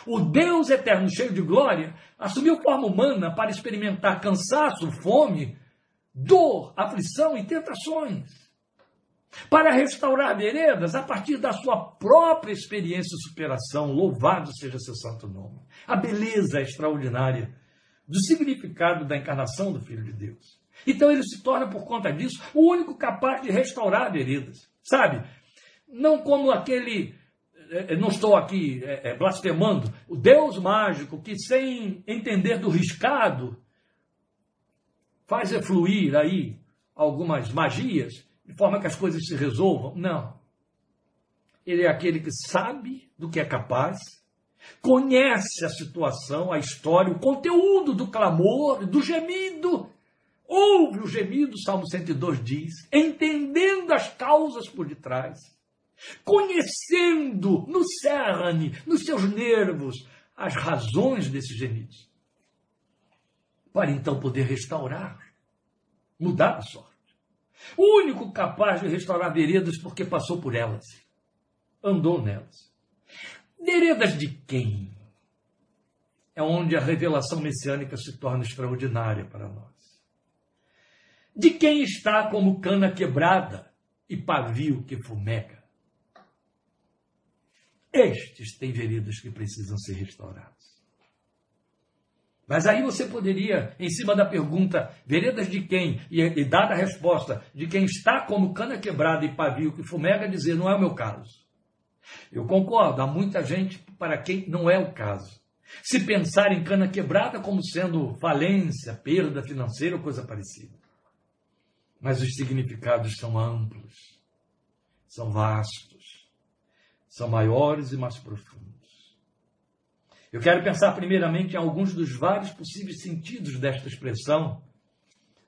O Deus eterno, cheio de glória, assumiu forma humana para experimentar cansaço, fome, dor, aflição e tentações. Para restaurar veredas a partir da sua própria experiência e superação. Louvado seja seu santo nome. A beleza extraordinária do significado da encarnação do Filho de Deus. Então ele se torna, por conta disso, o único capaz de restaurar veredas. Sabe? Não como aquele eh, eh, não estou aqui é, blasfemando, o Deus mágico que, sem entender do riscado, faz fluir aí algumas magias, de forma que as coisas se resolvam. Não. Ele é aquele que sabe do que é capaz, conhece a situação, a história, o conteúdo do clamor, do gemido. Ouve o gemido, Salmo 102 diz, entendendo as causas por detrás, conhecendo no cerne, nos seus nervos, as razões desses gemidos para então poder restaurar, mudar a sorte. O único capaz de restaurar veredas porque passou por elas, andou nelas. Veredas de quem? É onde a revelação messiânica se torna extraordinária para nós. De quem está como cana quebrada e pavio que fumega? Estes têm veredas que precisam ser restauradas. Mas aí você poderia, em cima da pergunta, veredas de quem? E, e dada a resposta de quem está como cana quebrada e pavio que fumega, dizer: não é o meu caso. Eu concordo, há muita gente para quem não é o caso. Se pensar em cana quebrada como sendo falência, perda financeira ou coisa parecida. Mas os significados são amplos, são vastos, são maiores e mais profundos. Eu quero pensar primeiramente em alguns dos vários possíveis sentidos desta expressão,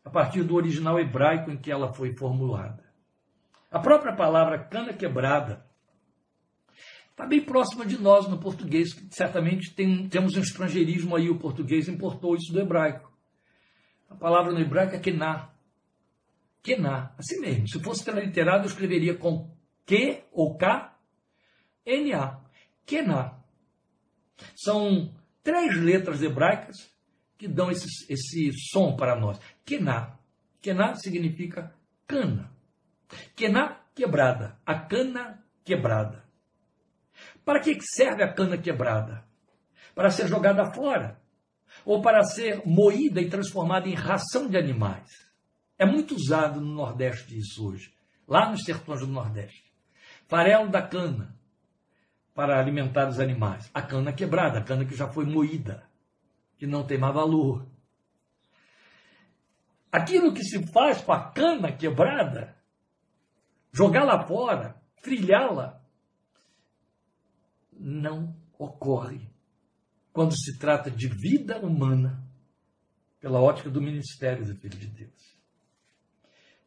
a partir do original hebraico em que ela foi formulada. A própria palavra cana quebrada está bem próxima de nós no português, que certamente tem, temos um estrangeirismo aí, o português importou isso do hebraico. A palavra no hebraico é kená. Kená, assim mesmo. Se fosse transliterado, eu escreveria com que ou k, n-a. Kená. São três letras hebraicas que dão esse, esse som para nós. Kená. Kená significa cana. Kená quebrada. A cana quebrada. Para que serve a cana quebrada? para ser jogada fora, ou para ser moída e transformada em ração de animais. É muito usado no Nordeste isso hoje, lá nos sertões do Nordeste. Farelo da cana para alimentar os animais. A cana quebrada, a cana que já foi moída, que não tem mais valor. Aquilo que se faz com a cana quebrada, jogá-la fora, trilhá-la, não ocorre quando se trata de vida humana pela ótica do ministério do Filho de Deus.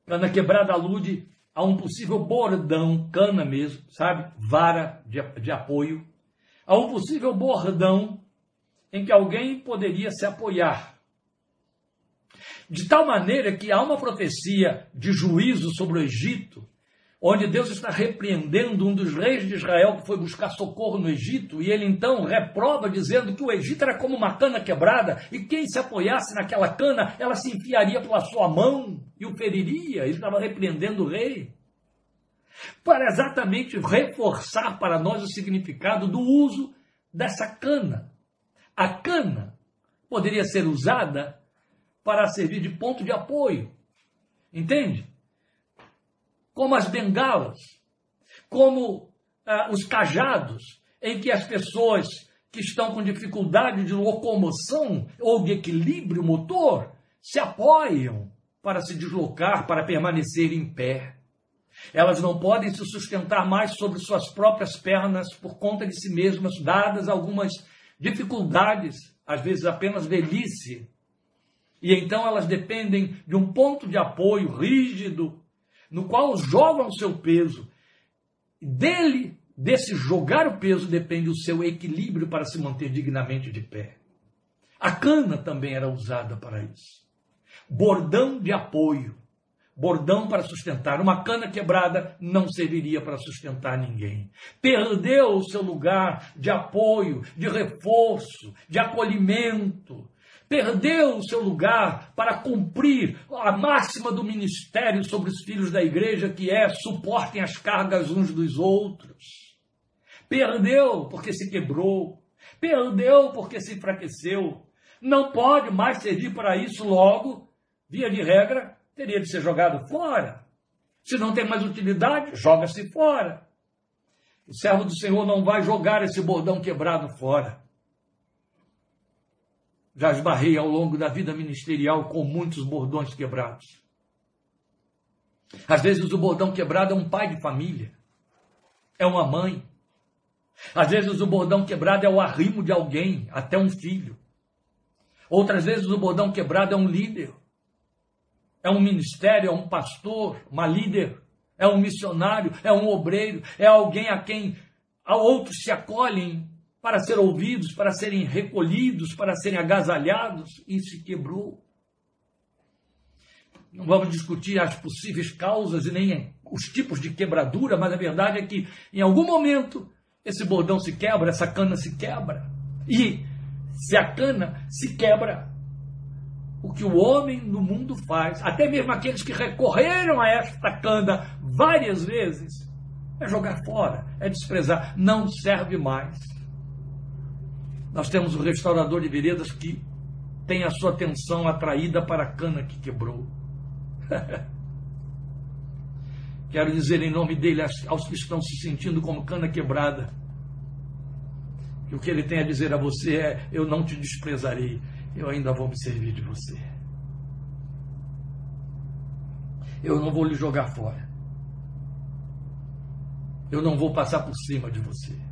Cana quebrada alude a um possível bordão, cana mesmo, sabe? Vara de, de apoio. A um possível bordão em que alguém poderia se apoiar. De tal maneira que há uma profecia de juízo sobre o Egito onde Deus está repreendendo um dos reis de Israel que foi buscar socorro no Egito, e ele então reprova dizendo que o Egito era como uma cana quebrada, e quem se apoiasse naquela cana, ela se enfiaria pela sua mão e o feriria. Ele estava repreendendo o rei. Para exatamente reforçar para nós o significado do uso dessa cana. A cana poderia ser usada para servir de ponto de apoio. Entende? Como as bengalas, como ah, os cajados, em que as pessoas que estão com dificuldade de locomoção ou de equilíbrio motor se apoiam para se deslocar, para permanecer em pé. Elas não podem se sustentar mais sobre suas próprias pernas por conta de si mesmas, dadas algumas dificuldades, às vezes apenas velhice. E então elas dependem de um ponto de apoio rígido, no qual jogam seu peso. Dele, desse jogar o peso, depende o seu equilíbrio para se manter dignamente de pé. A cana também era usada para isso. Bordão de apoio. Bordão para sustentar. Uma cana quebrada não serviria para sustentar ninguém. Perdeu o seu lugar de apoio, de reforço, de acolhimento perdeu o seu lugar para cumprir a máxima do ministério sobre os filhos da igreja, que é suportem as cargas uns dos outros. Perdeu porque se quebrou. Perdeu porque se enfraqueceu. Não pode mais servir para isso logo, via de regra, teria de ser jogado fora. Se não tem mais utilidade, joga-se fora. O servo do Senhor não vai jogar esse bordão quebrado fora. Já esbarrei ao longo da vida ministerial com muitos bordões quebrados. Às vezes o bordão quebrado é um pai de família, é uma mãe. Às vezes o bordão quebrado é o arrimo de alguém, até um filho. Outras vezes o bordão quebrado é um líder, é um ministério, é um pastor, uma líder, é um missionário, é um obreiro, é alguém a quem outros se acolhem para ser ouvidos, para serem recolhidos, para serem agasalhados, e se quebrou. Não vamos discutir as possíveis causas e nem os tipos de quebradura, mas a verdade é que em algum momento esse bordão se quebra, essa cana se quebra. E se a cana se quebra, o que o homem no mundo faz, até mesmo aqueles que recorreram a esta cana várias vezes, é jogar fora, é desprezar, não serve mais. Nós temos o restaurador de veredas que tem a sua atenção atraída para a cana que quebrou. Quero dizer em nome dele aos que estão se sentindo como cana quebrada, que o que ele tem a dizer a você é: eu não te desprezarei, eu ainda vou me servir de você. Eu não vou lhe jogar fora. Eu não vou passar por cima de você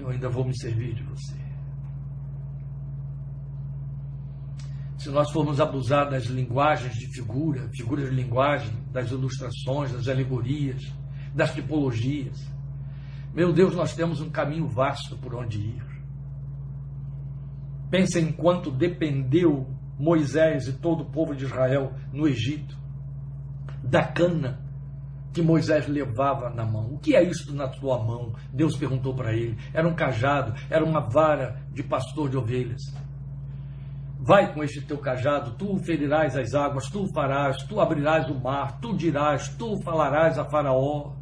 eu ainda vou me servir de você. Se nós formos abusar das linguagens de figura, figuras de linguagem, das ilustrações, das alegorias, das tipologias, meu Deus, nós temos um caminho vasto por onde ir. Pensa em quanto dependeu Moisés e todo o povo de Israel no Egito da cana que Moisés levava na mão. O que é isso na tua mão? Deus perguntou para ele. Era um cajado, era uma vara de pastor de ovelhas. Vai com este teu cajado, tu ferirás as águas, tu farás, tu abrirás o mar, tu dirás, tu falarás a Faraó.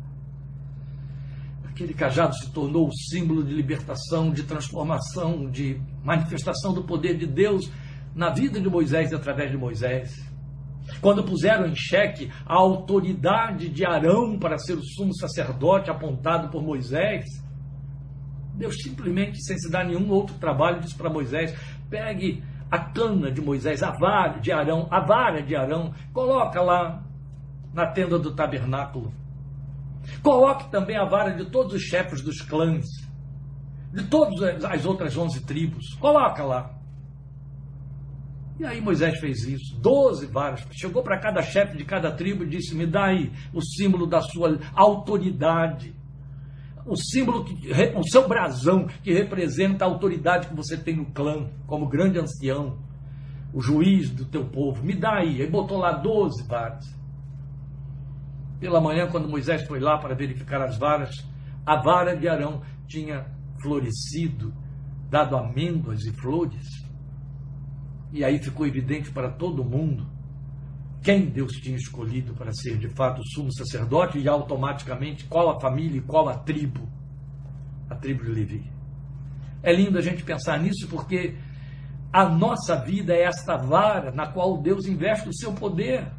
Aquele cajado se tornou o símbolo de libertação, de transformação, de manifestação do poder de Deus na vida de Moisés e através de Moisés. Quando puseram em xeque a autoridade de Arão para ser o sumo sacerdote apontado por Moisés, Deus simplesmente, sem se dar nenhum outro trabalho, disse para Moisés: pegue a cana de Moisés, a vara de Arão, a vara de Arão, coloca lá na tenda do tabernáculo. Coloque também a vara de todos os chefes dos clãs, de todas as outras onze tribos. Coloca lá. E aí Moisés fez isso, doze varas. Chegou para cada chefe de cada tribo e disse: Me dá aí o símbolo da sua autoridade. O símbolo, que, o seu brasão, que representa a autoridade que você tem no clã, como grande ancião, o juiz do teu povo. Me dá aí. Aí botou lá doze varas. Pela manhã, quando Moisés foi lá para verificar as varas, a vara de Arão tinha florescido, dado amêndoas e flores. E aí ficou evidente para todo mundo quem Deus tinha escolhido para ser de fato sumo sacerdote e automaticamente qual a família e qual a tribo, a tribo de Levi. É lindo a gente pensar nisso porque a nossa vida é esta vara na qual Deus investe o seu poder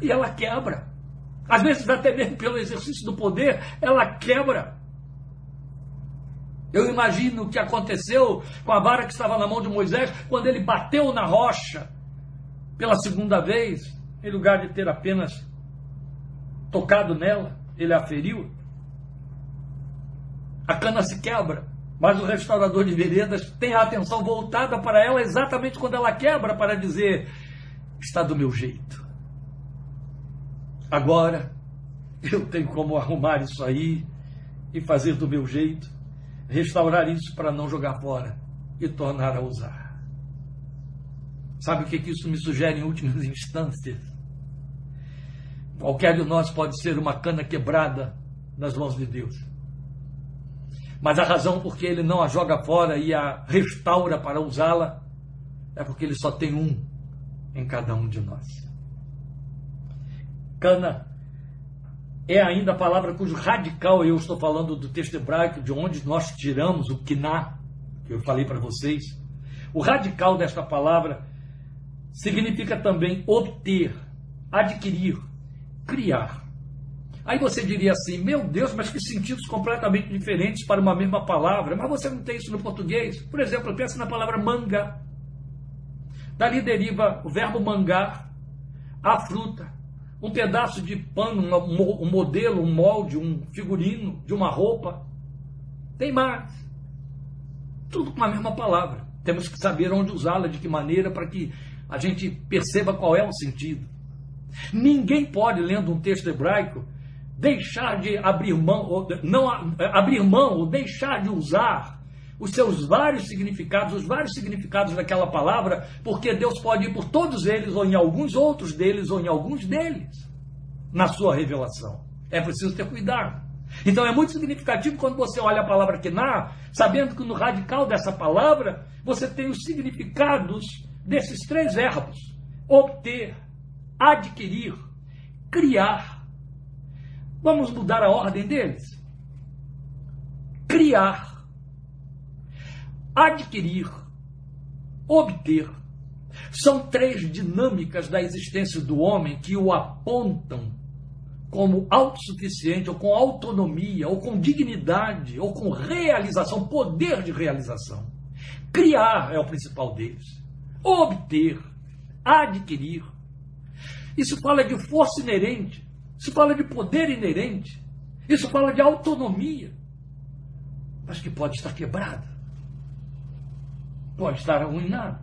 e ela quebra. Às vezes, até mesmo pelo exercício do poder, ela quebra. Eu imagino o que aconteceu com a vara que estava na mão de Moisés quando ele bateu na rocha pela segunda vez, em lugar de ter apenas tocado nela, ele a feriu. A cana se quebra, mas o restaurador de veredas tem a atenção voltada para ela exatamente quando ela quebra, para dizer: está do meu jeito. Agora eu tenho como arrumar isso aí e fazer do meu jeito restaurar isso para não jogar fora e tornar a usar. Sabe o que, que isso me sugere em últimas instâncias? Qualquer de nós pode ser uma cana quebrada nas mãos de Deus. Mas a razão por que ele não a joga fora e a restaura para usá-la é porque ele só tem um em cada um de nós. Cana é ainda a palavra cujo radical eu estou falando do texto hebraico, de onde nós tiramos o kiná, que eu falei para vocês. O radical desta palavra significa também obter, adquirir, criar. Aí você diria assim: meu Deus, mas que sentidos completamente diferentes para uma mesma palavra. Mas você não tem isso no português. Por exemplo, pense na palavra manga. Dali deriva o verbo mangar, a fruta um pedaço de pano, um modelo, um molde, um figurino de uma roupa. Tem mais. Tudo com a mesma palavra. Temos que saber onde usá-la, de que maneira, para que a gente perceba qual é o sentido. Ninguém pode, lendo um texto hebraico, deixar de abrir mão, ou não abrir mão, ou deixar de usar os seus vários significados, os vários significados daquela palavra, porque Deus pode ir por todos eles, ou em alguns outros deles, ou em alguns deles, na sua revelação. É preciso ter cuidado. Então é muito significativo quando você olha a palavra Kená, sabendo que no radical dessa palavra você tem os significados desses três verbos: obter, adquirir, criar. Vamos mudar a ordem deles? Criar adquirir, obter. São três dinâmicas da existência do homem que o apontam como autossuficiente, ou com autonomia, ou com dignidade, ou com realização, poder de realização. Criar é o principal deles. Obter, adquirir. Isso fala de força inerente, isso fala de poder inerente, isso fala de autonomia, mas que pode estar quebrada pode estar arruinado.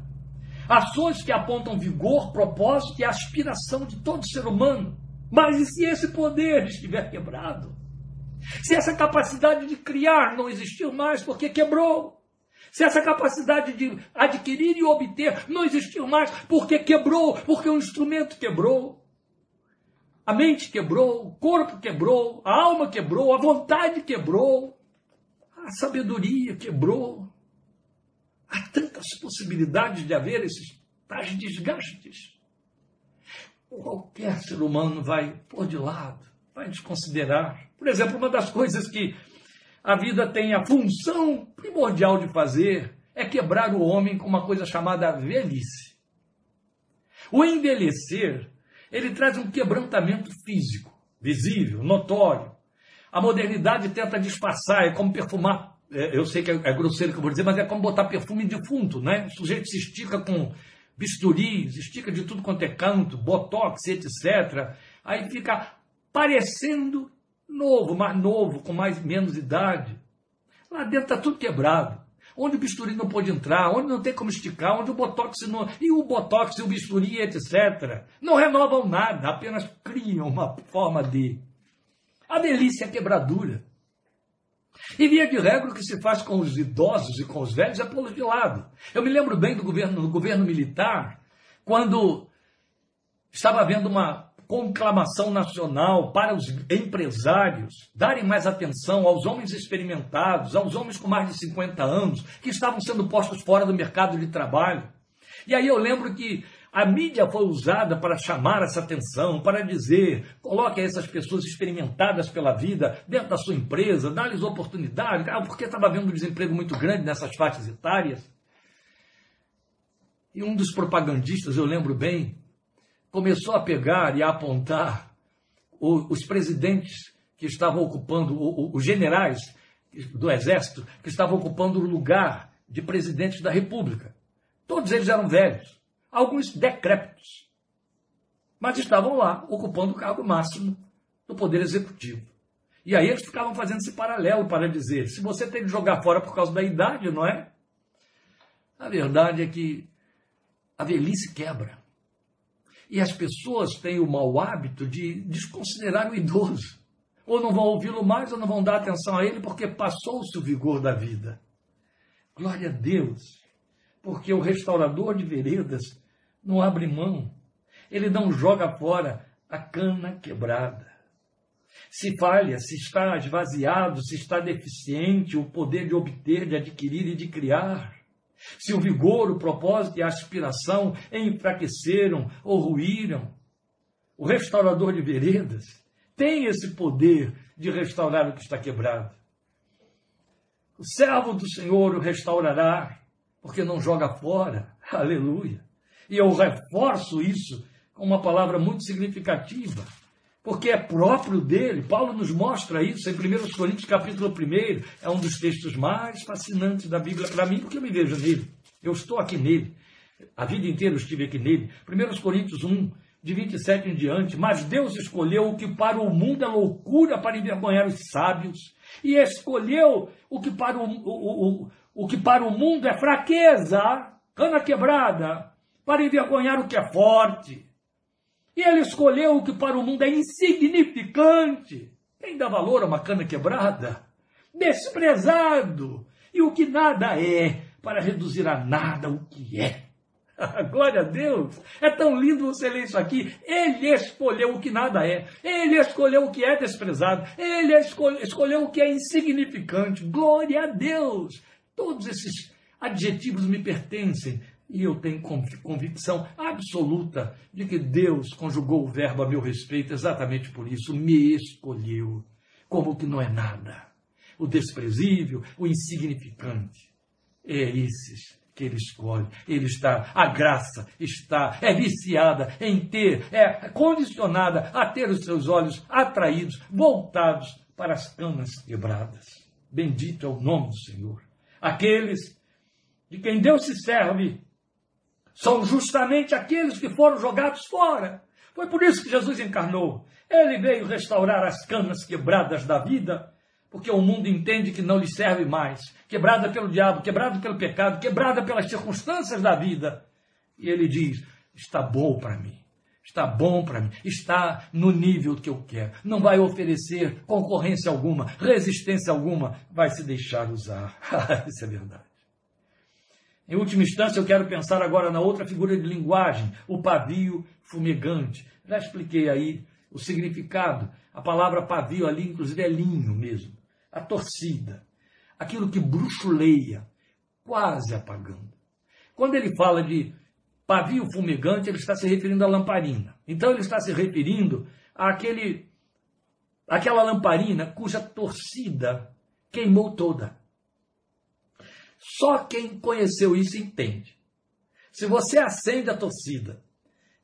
Ações que apontam vigor, propósito e aspiração de todo ser humano. Mas e se esse poder estiver quebrado? Se essa capacidade de criar não existir mais porque quebrou? Se essa capacidade de adquirir e obter não existir mais porque quebrou, porque o instrumento quebrou? A mente quebrou, o corpo quebrou, a alma quebrou, a vontade quebrou, a sabedoria quebrou. Há tantas possibilidades de haver esses tais desgastes. Qualquer ser humano vai pôr de lado, vai desconsiderar. Por exemplo, uma das coisas que a vida tem a função primordial de fazer é quebrar o homem com uma coisa chamada velhice. O envelhecer, ele traz um quebrantamento físico, visível, notório. A modernidade tenta disfarçar, é como perfumar. É, eu sei que é, é grosseiro que eu vou dizer, mas é como botar perfume defunto, né? O sujeito se estica com bisturis, estica de tudo quanto é canto, botox, etc. Aí fica parecendo novo, mais novo, com mais menos idade. Lá dentro está tudo quebrado. Onde o bisturi não pode entrar, onde não tem como esticar, onde o botox não. E o botox e o bisturi, etc. Não renovam nada, apenas criam uma forma de. A delícia é quebradura. E via de regra, o que se faz com os idosos e com os velhos é pô-los de lado. Eu me lembro bem do governo, do governo militar, quando estava havendo uma conclamação nacional para os empresários darem mais atenção aos homens experimentados, aos homens com mais de 50 anos, que estavam sendo postos fora do mercado de trabalho. E aí eu lembro que a mídia foi usada para chamar essa atenção, para dizer, coloque essas pessoas experimentadas pela vida dentro da sua empresa, dá-lhes oportunidade, ah, porque estava havendo um desemprego muito grande nessas faixas etárias. E um dos propagandistas, eu lembro bem, começou a pegar e a apontar os presidentes que estavam ocupando, os generais do exército que estavam ocupando o lugar de presidentes da república. Todos eles eram velhos, alguns decrépitos, mas estavam lá ocupando o cargo máximo do poder executivo. E aí eles ficavam fazendo esse paralelo para dizer: se você tem que jogar fora por causa da idade, não é? A verdade é que a velhice quebra. E as pessoas têm o mau hábito de desconsiderar o idoso. Ou não vão ouvi-lo mais, ou não vão dar atenção a ele, porque passou-se o vigor da vida. Glória a Deus, porque o restaurador de veredas não abre mão, ele não joga fora a cana quebrada. Se falha, se está esvaziado, se está deficiente o poder de obter, de adquirir e de criar, se o vigor, o propósito e a aspiração enfraqueceram ou ruíram, o restaurador de veredas tem esse poder de restaurar o que está quebrado. O servo do Senhor o restaurará, porque não joga fora. Aleluia. E eu reforço isso com uma palavra muito significativa porque é próprio dele. Paulo nos mostra isso em 1 Coríntios capítulo 1. É um dos textos mais fascinantes da Bíblia para mim, porque eu me vejo nele. Eu estou aqui nele. A vida inteira eu estive aqui nele. 1 Coríntios 1, de 27 em diante. Mas Deus escolheu o que para o mundo é loucura para envergonhar os sábios. E escolheu o que para o, o, o, o que para o mundo é fraqueza, cana quebrada, para envergonhar o que é forte. E ele escolheu o que para o mundo é insignificante. Quem dá valor a uma cana quebrada? Desprezado. E o que nada é, para reduzir a nada o que é. Glória a Deus! É tão lindo você ler isso aqui. Ele escolheu o que nada é. Ele escolheu o que é desprezado. Ele escolheu o que é insignificante. Glória a Deus! Todos esses adjetivos me pertencem. E eu tenho convicção absoluta de que Deus conjugou o verbo a meu respeito exatamente por isso, me escolheu, como que não é nada. O desprezível, o insignificante. É esses que ele escolhe. Ele está, a graça está, é viciada em ter, é condicionada a ter os seus olhos atraídos, voltados para as canas quebradas. Bendito é o nome do Senhor. Aqueles de quem Deus se serve são justamente aqueles que foram jogados fora. Foi por isso que Jesus encarnou. Ele veio restaurar as canas quebradas da vida, porque o mundo entende que não lhe serve mais. Quebrada pelo diabo, quebrada pelo pecado, quebrada pelas circunstâncias da vida. E ele diz: está bom para mim. Está bom para mim, está no nível que eu quero. Não vai oferecer concorrência alguma, resistência alguma, vai se deixar usar. Isso é verdade. Em última instância, eu quero pensar agora na outra figura de linguagem, o pavio fumegante. Já expliquei aí o significado. A palavra pavio ali, inclusive, é linho mesmo. A torcida. Aquilo que bruxuleia, quase apagando. Quando ele fala de pavio fumegante, ele está se referindo à lamparina. Então, ele está se referindo àquele aquela lamparina cuja torcida queimou toda. Só quem conheceu isso entende. Se você acende a torcida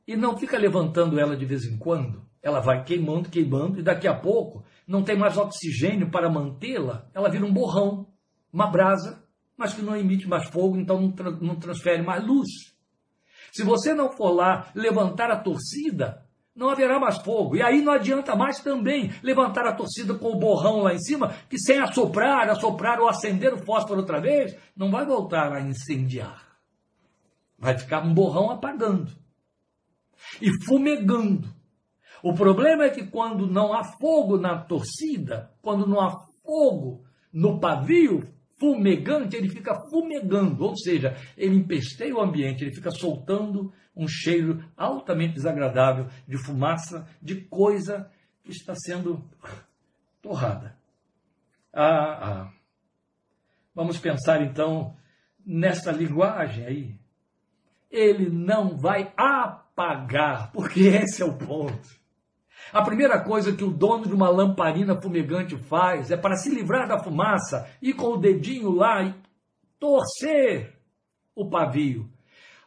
e não fica levantando ela de vez em quando, ela vai queimando, queimando, e daqui a pouco não tem mais oxigênio para mantê-la, ela vira um borrão, uma brasa, mas que não emite mais fogo, então não, tra não transfere mais luz. Se você não for lá levantar a torcida, não haverá mais fogo. E aí não adianta mais também levantar a torcida com o borrão lá em cima, que sem assoprar, assoprar ou acender o fósforo outra vez, não vai voltar a incendiar. Vai ficar um borrão apagando e fumegando. O problema é que quando não há fogo na torcida, quando não há fogo no pavio fumegante, ele fica fumegando, ou seja, ele empesteia o ambiente, ele fica soltando um cheiro altamente desagradável de fumaça, de coisa que está sendo torrada. Ah, ah. Vamos pensar então nessa linguagem aí. Ele não vai apagar, porque esse é o ponto. A primeira coisa que o dono de uma lamparina fumegante faz é para se livrar da fumaça ir com o dedinho lá e torcer o pavio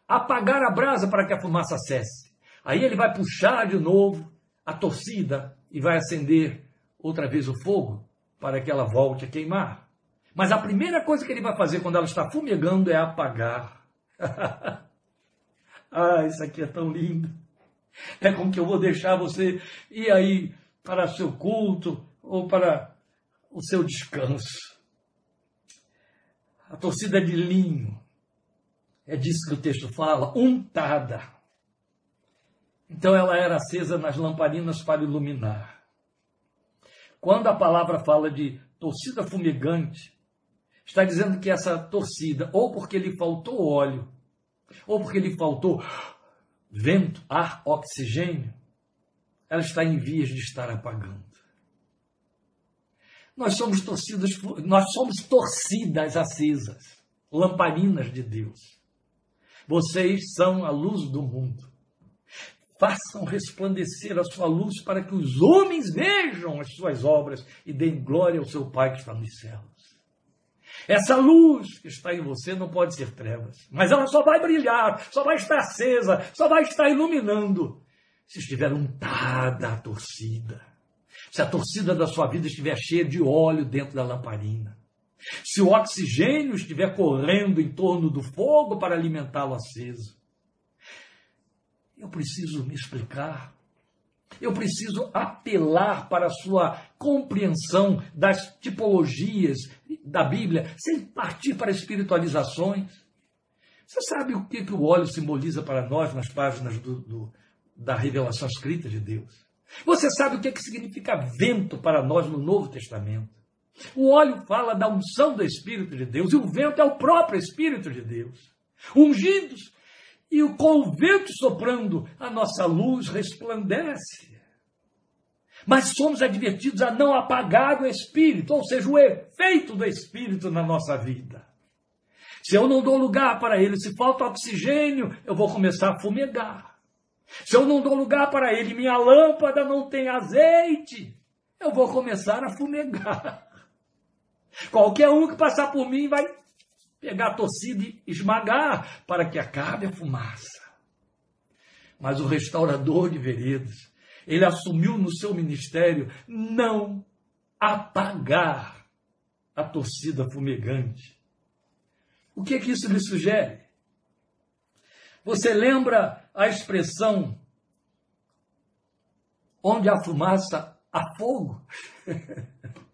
apagar a brasa para que a fumaça cesse. Aí ele vai puxar de novo a torcida e vai acender outra vez o fogo para que ela volte a queimar. Mas a primeira coisa que ele vai fazer quando ela está fumegando é apagar. ah, isso aqui é tão lindo. É como que eu vou deixar você ir aí para seu culto ou para o seu descanso. A torcida de linho é disso que o texto fala, untada. Então ela era acesa nas lamparinas para iluminar. Quando a palavra fala de torcida fumegante, está dizendo que essa torcida, ou porque lhe faltou óleo, ou porque lhe faltou vento, ar, oxigênio, ela está em vias de estar apagando. Nós somos torcidas, nós somos torcidas acesas, lamparinas de Deus. Vocês são a luz do mundo. Façam resplandecer a sua luz para que os homens vejam as suas obras e deem glória ao seu Pai que está nos céus. Essa luz que está em você não pode ser trevas, mas ela só vai brilhar, só vai estar acesa, só vai estar iluminando se estiver untada a torcida. Se a torcida da sua vida estiver cheia de óleo dentro da lamparina. Se o oxigênio estiver correndo em torno do fogo para alimentá-lo aceso. Eu preciso me explicar. Eu preciso apelar para a sua compreensão das tipologias da Bíblia, sem partir para espiritualizações. Você sabe o que, que o óleo simboliza para nós nas páginas do, do, da revelação escrita de Deus? Você sabe o que, que significa vento para nós no Novo Testamento? O óleo fala da unção do Espírito de Deus e o vento é o próprio Espírito de Deus. Ungidos e com o vento soprando, a nossa luz resplandece. Mas somos advertidos a não apagar o Espírito, ou seja, o efeito do Espírito na nossa vida. Se eu não dou lugar para ele, se falta oxigênio, eu vou começar a fumegar. Se eu não dou lugar para ele, minha lâmpada não tem azeite, eu vou começar a fumegar. Qualquer um que passar por mim vai pegar a torcida e esmagar para que acabe a fumaça. Mas o restaurador de veredas, ele assumiu no seu ministério não apagar a torcida fumegante. O que é que isso lhe sugere? Você lembra a expressão onde há fumaça, há fogo?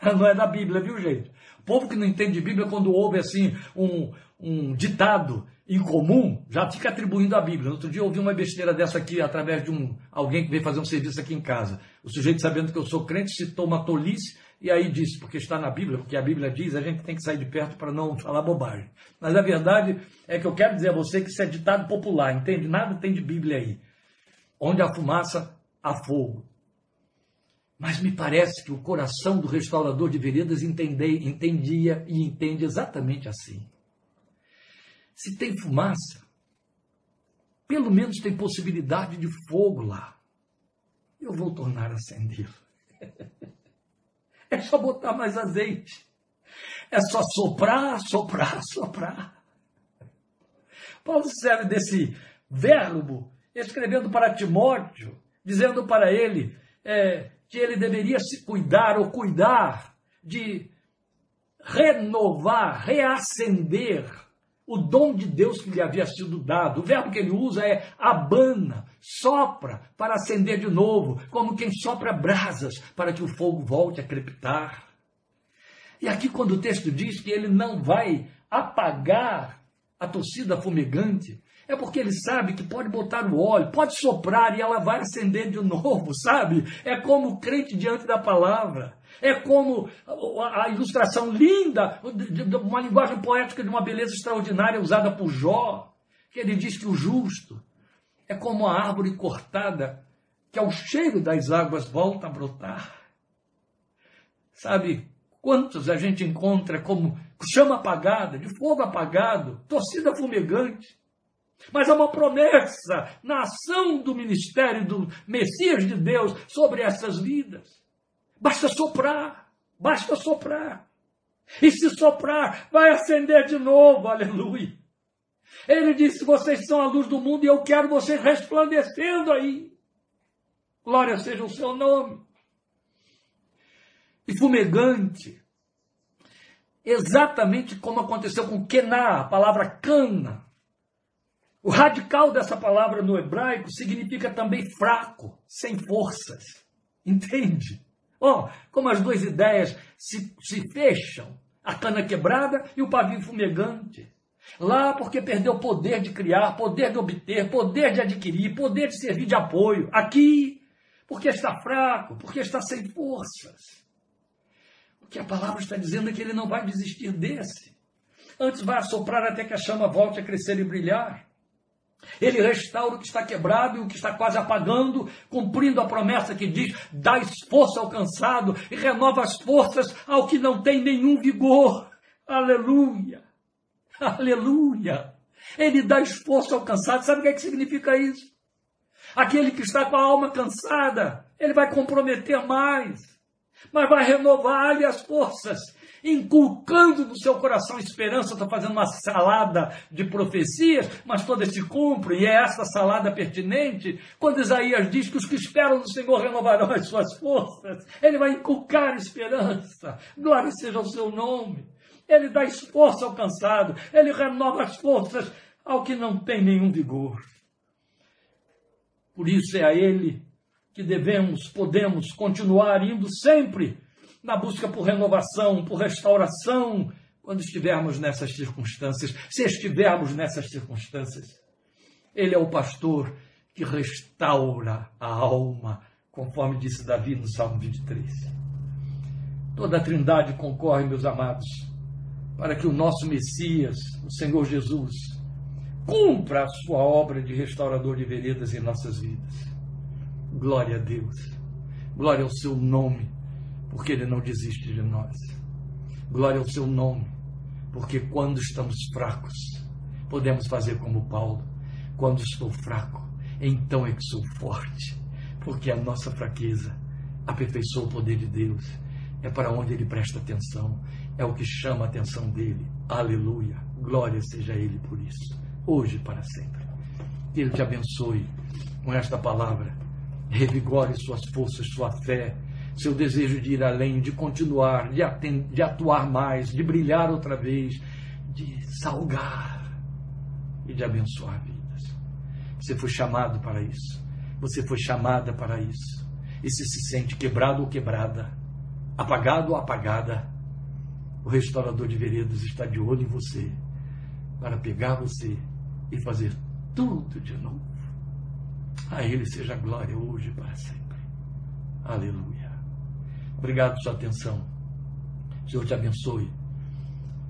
Não é da Bíblia, viu, gente? O povo que não entende Bíblia, quando ouve assim um, um ditado incomum, já fica atribuindo a Bíblia. Outro dia eu ouvi uma besteira dessa aqui através de um alguém que veio fazer um serviço aqui em casa. O sujeito, sabendo que eu sou crente, citou uma tolice e aí disse, porque está na Bíblia, porque a Bíblia diz, a gente tem que sair de perto para não falar bobagem. Mas a verdade é que eu quero dizer a você que isso é ditado popular, entende? Nada tem de Bíblia aí. Onde há fumaça, há fogo. Mas me parece que o coração do restaurador de veredas entendia e entende exatamente assim. Se tem fumaça, pelo menos tem possibilidade de fogo lá. Eu vou tornar a acender. É só botar mais azeite. É só soprar, soprar, soprar. Paulo serve desse verbo, escrevendo para Timóteo, dizendo para ele é, que ele deveria se cuidar ou cuidar de renovar, reacender o dom de Deus que lhe havia sido dado. O verbo que ele usa é abana, sopra para acender de novo, como quem sopra brasas para que o fogo volte a crepitar. E aqui, quando o texto diz que ele não vai apagar a torcida fumegante, é porque ele sabe que pode botar o óleo, pode soprar e ela vai acender de novo, sabe? É como o crente diante da palavra. É como a ilustração linda, uma linguagem poética de uma beleza extraordinária usada por Jó, que ele diz que o justo é como a árvore cortada, que ao cheiro das águas volta a brotar. Sabe, quantos a gente encontra como chama apagada, de fogo apagado, torcida fumegante. Mas há uma promessa na ação do ministério do Messias de Deus sobre essas vidas. Basta soprar, basta soprar. E se soprar, vai acender de novo, aleluia. Ele disse: Vocês são a luz do mundo e eu quero vocês resplandecendo aí. Glória seja o seu nome. E fumegante, exatamente como aconteceu com Kená, a palavra cana. O radical dessa palavra no hebraico significa também fraco, sem forças. Entende? Oh, como as duas ideias se, se fecham, a cana quebrada e o pavio fumegante. Lá porque perdeu poder de criar, poder de obter, poder de adquirir, poder de servir de apoio. Aqui, porque está fraco, porque está sem forças. O que a palavra está dizendo é que ele não vai desistir desse. Antes vai assoprar até que a chama volte a crescer e brilhar. Ele restaura o que está quebrado e o que está quase apagando, cumprindo a promessa que diz: dá esforço ao cansado e renova as forças ao que não tem nenhum vigor. Aleluia! Aleluia! Ele dá esforço ao cansado. Sabe o que, é que significa isso? Aquele que está com a alma cansada, ele vai comprometer mais, mas vai renovar-lhe as forças inculcando no seu coração esperança. Estou fazendo uma salada de profecias, mas todas se cumprem, e é essa salada pertinente. Quando Isaías diz que os que esperam no Senhor renovarão as suas forças, ele vai inculcar esperança. Glória seja o seu nome. Ele dá esforço ao cansado, ele renova as forças ao que não tem nenhum vigor. Por isso é a ele que devemos, podemos continuar indo sempre na busca por renovação, por restauração, quando estivermos nessas circunstâncias, se estivermos nessas circunstâncias. Ele é o pastor que restaura a alma, conforme disse Davi no Salmo 23. Toda a Trindade concorre, meus amados, para que o nosso Messias, o Senhor Jesus, cumpra a sua obra de restaurador de veredas em nossas vidas. Glória a Deus. Glória ao seu nome porque Ele não desiste de nós. Glória ao seu nome, porque quando estamos fracos, podemos fazer como Paulo. Quando estou fraco, então é que sou forte, porque a nossa fraqueza aperfeiçoa o poder de Deus. É para onde ele presta atenção, é o que chama a atenção dele. Aleluia. Glória seja ele por isso, hoje e para sempre. Que ele te abençoe com esta palavra. Revigore suas forças, sua fé, seu desejo de ir além, de continuar, de, de atuar mais, de brilhar outra vez, de salgar e de abençoar vidas. Você foi chamado para isso. Você foi chamada para isso. E se se sente quebrado ou quebrada, apagado ou apagada, o restaurador de veredas está de olho em você para pegar você e fazer tudo de novo. A Ele seja glória hoje e para sempre. Aleluia. Obrigado sua atenção. O Senhor te abençoe.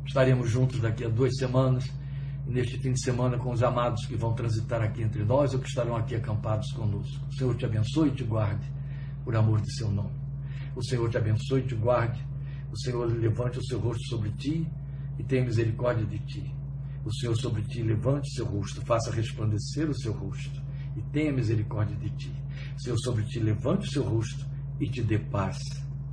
Estaremos juntos daqui a duas semanas, neste fim de semana, com os amados que vão transitar aqui entre nós ou que estarão aqui acampados conosco. O Senhor te abençoe e te guarde, por amor de seu nome. O Senhor te abençoe e te guarde. O Senhor levante o seu rosto sobre ti e tenha misericórdia de ti. O Senhor sobre ti levante seu rosto, faça resplandecer o seu rosto e tenha misericórdia de ti. O Senhor sobre ti levante o seu rosto e te dê paz,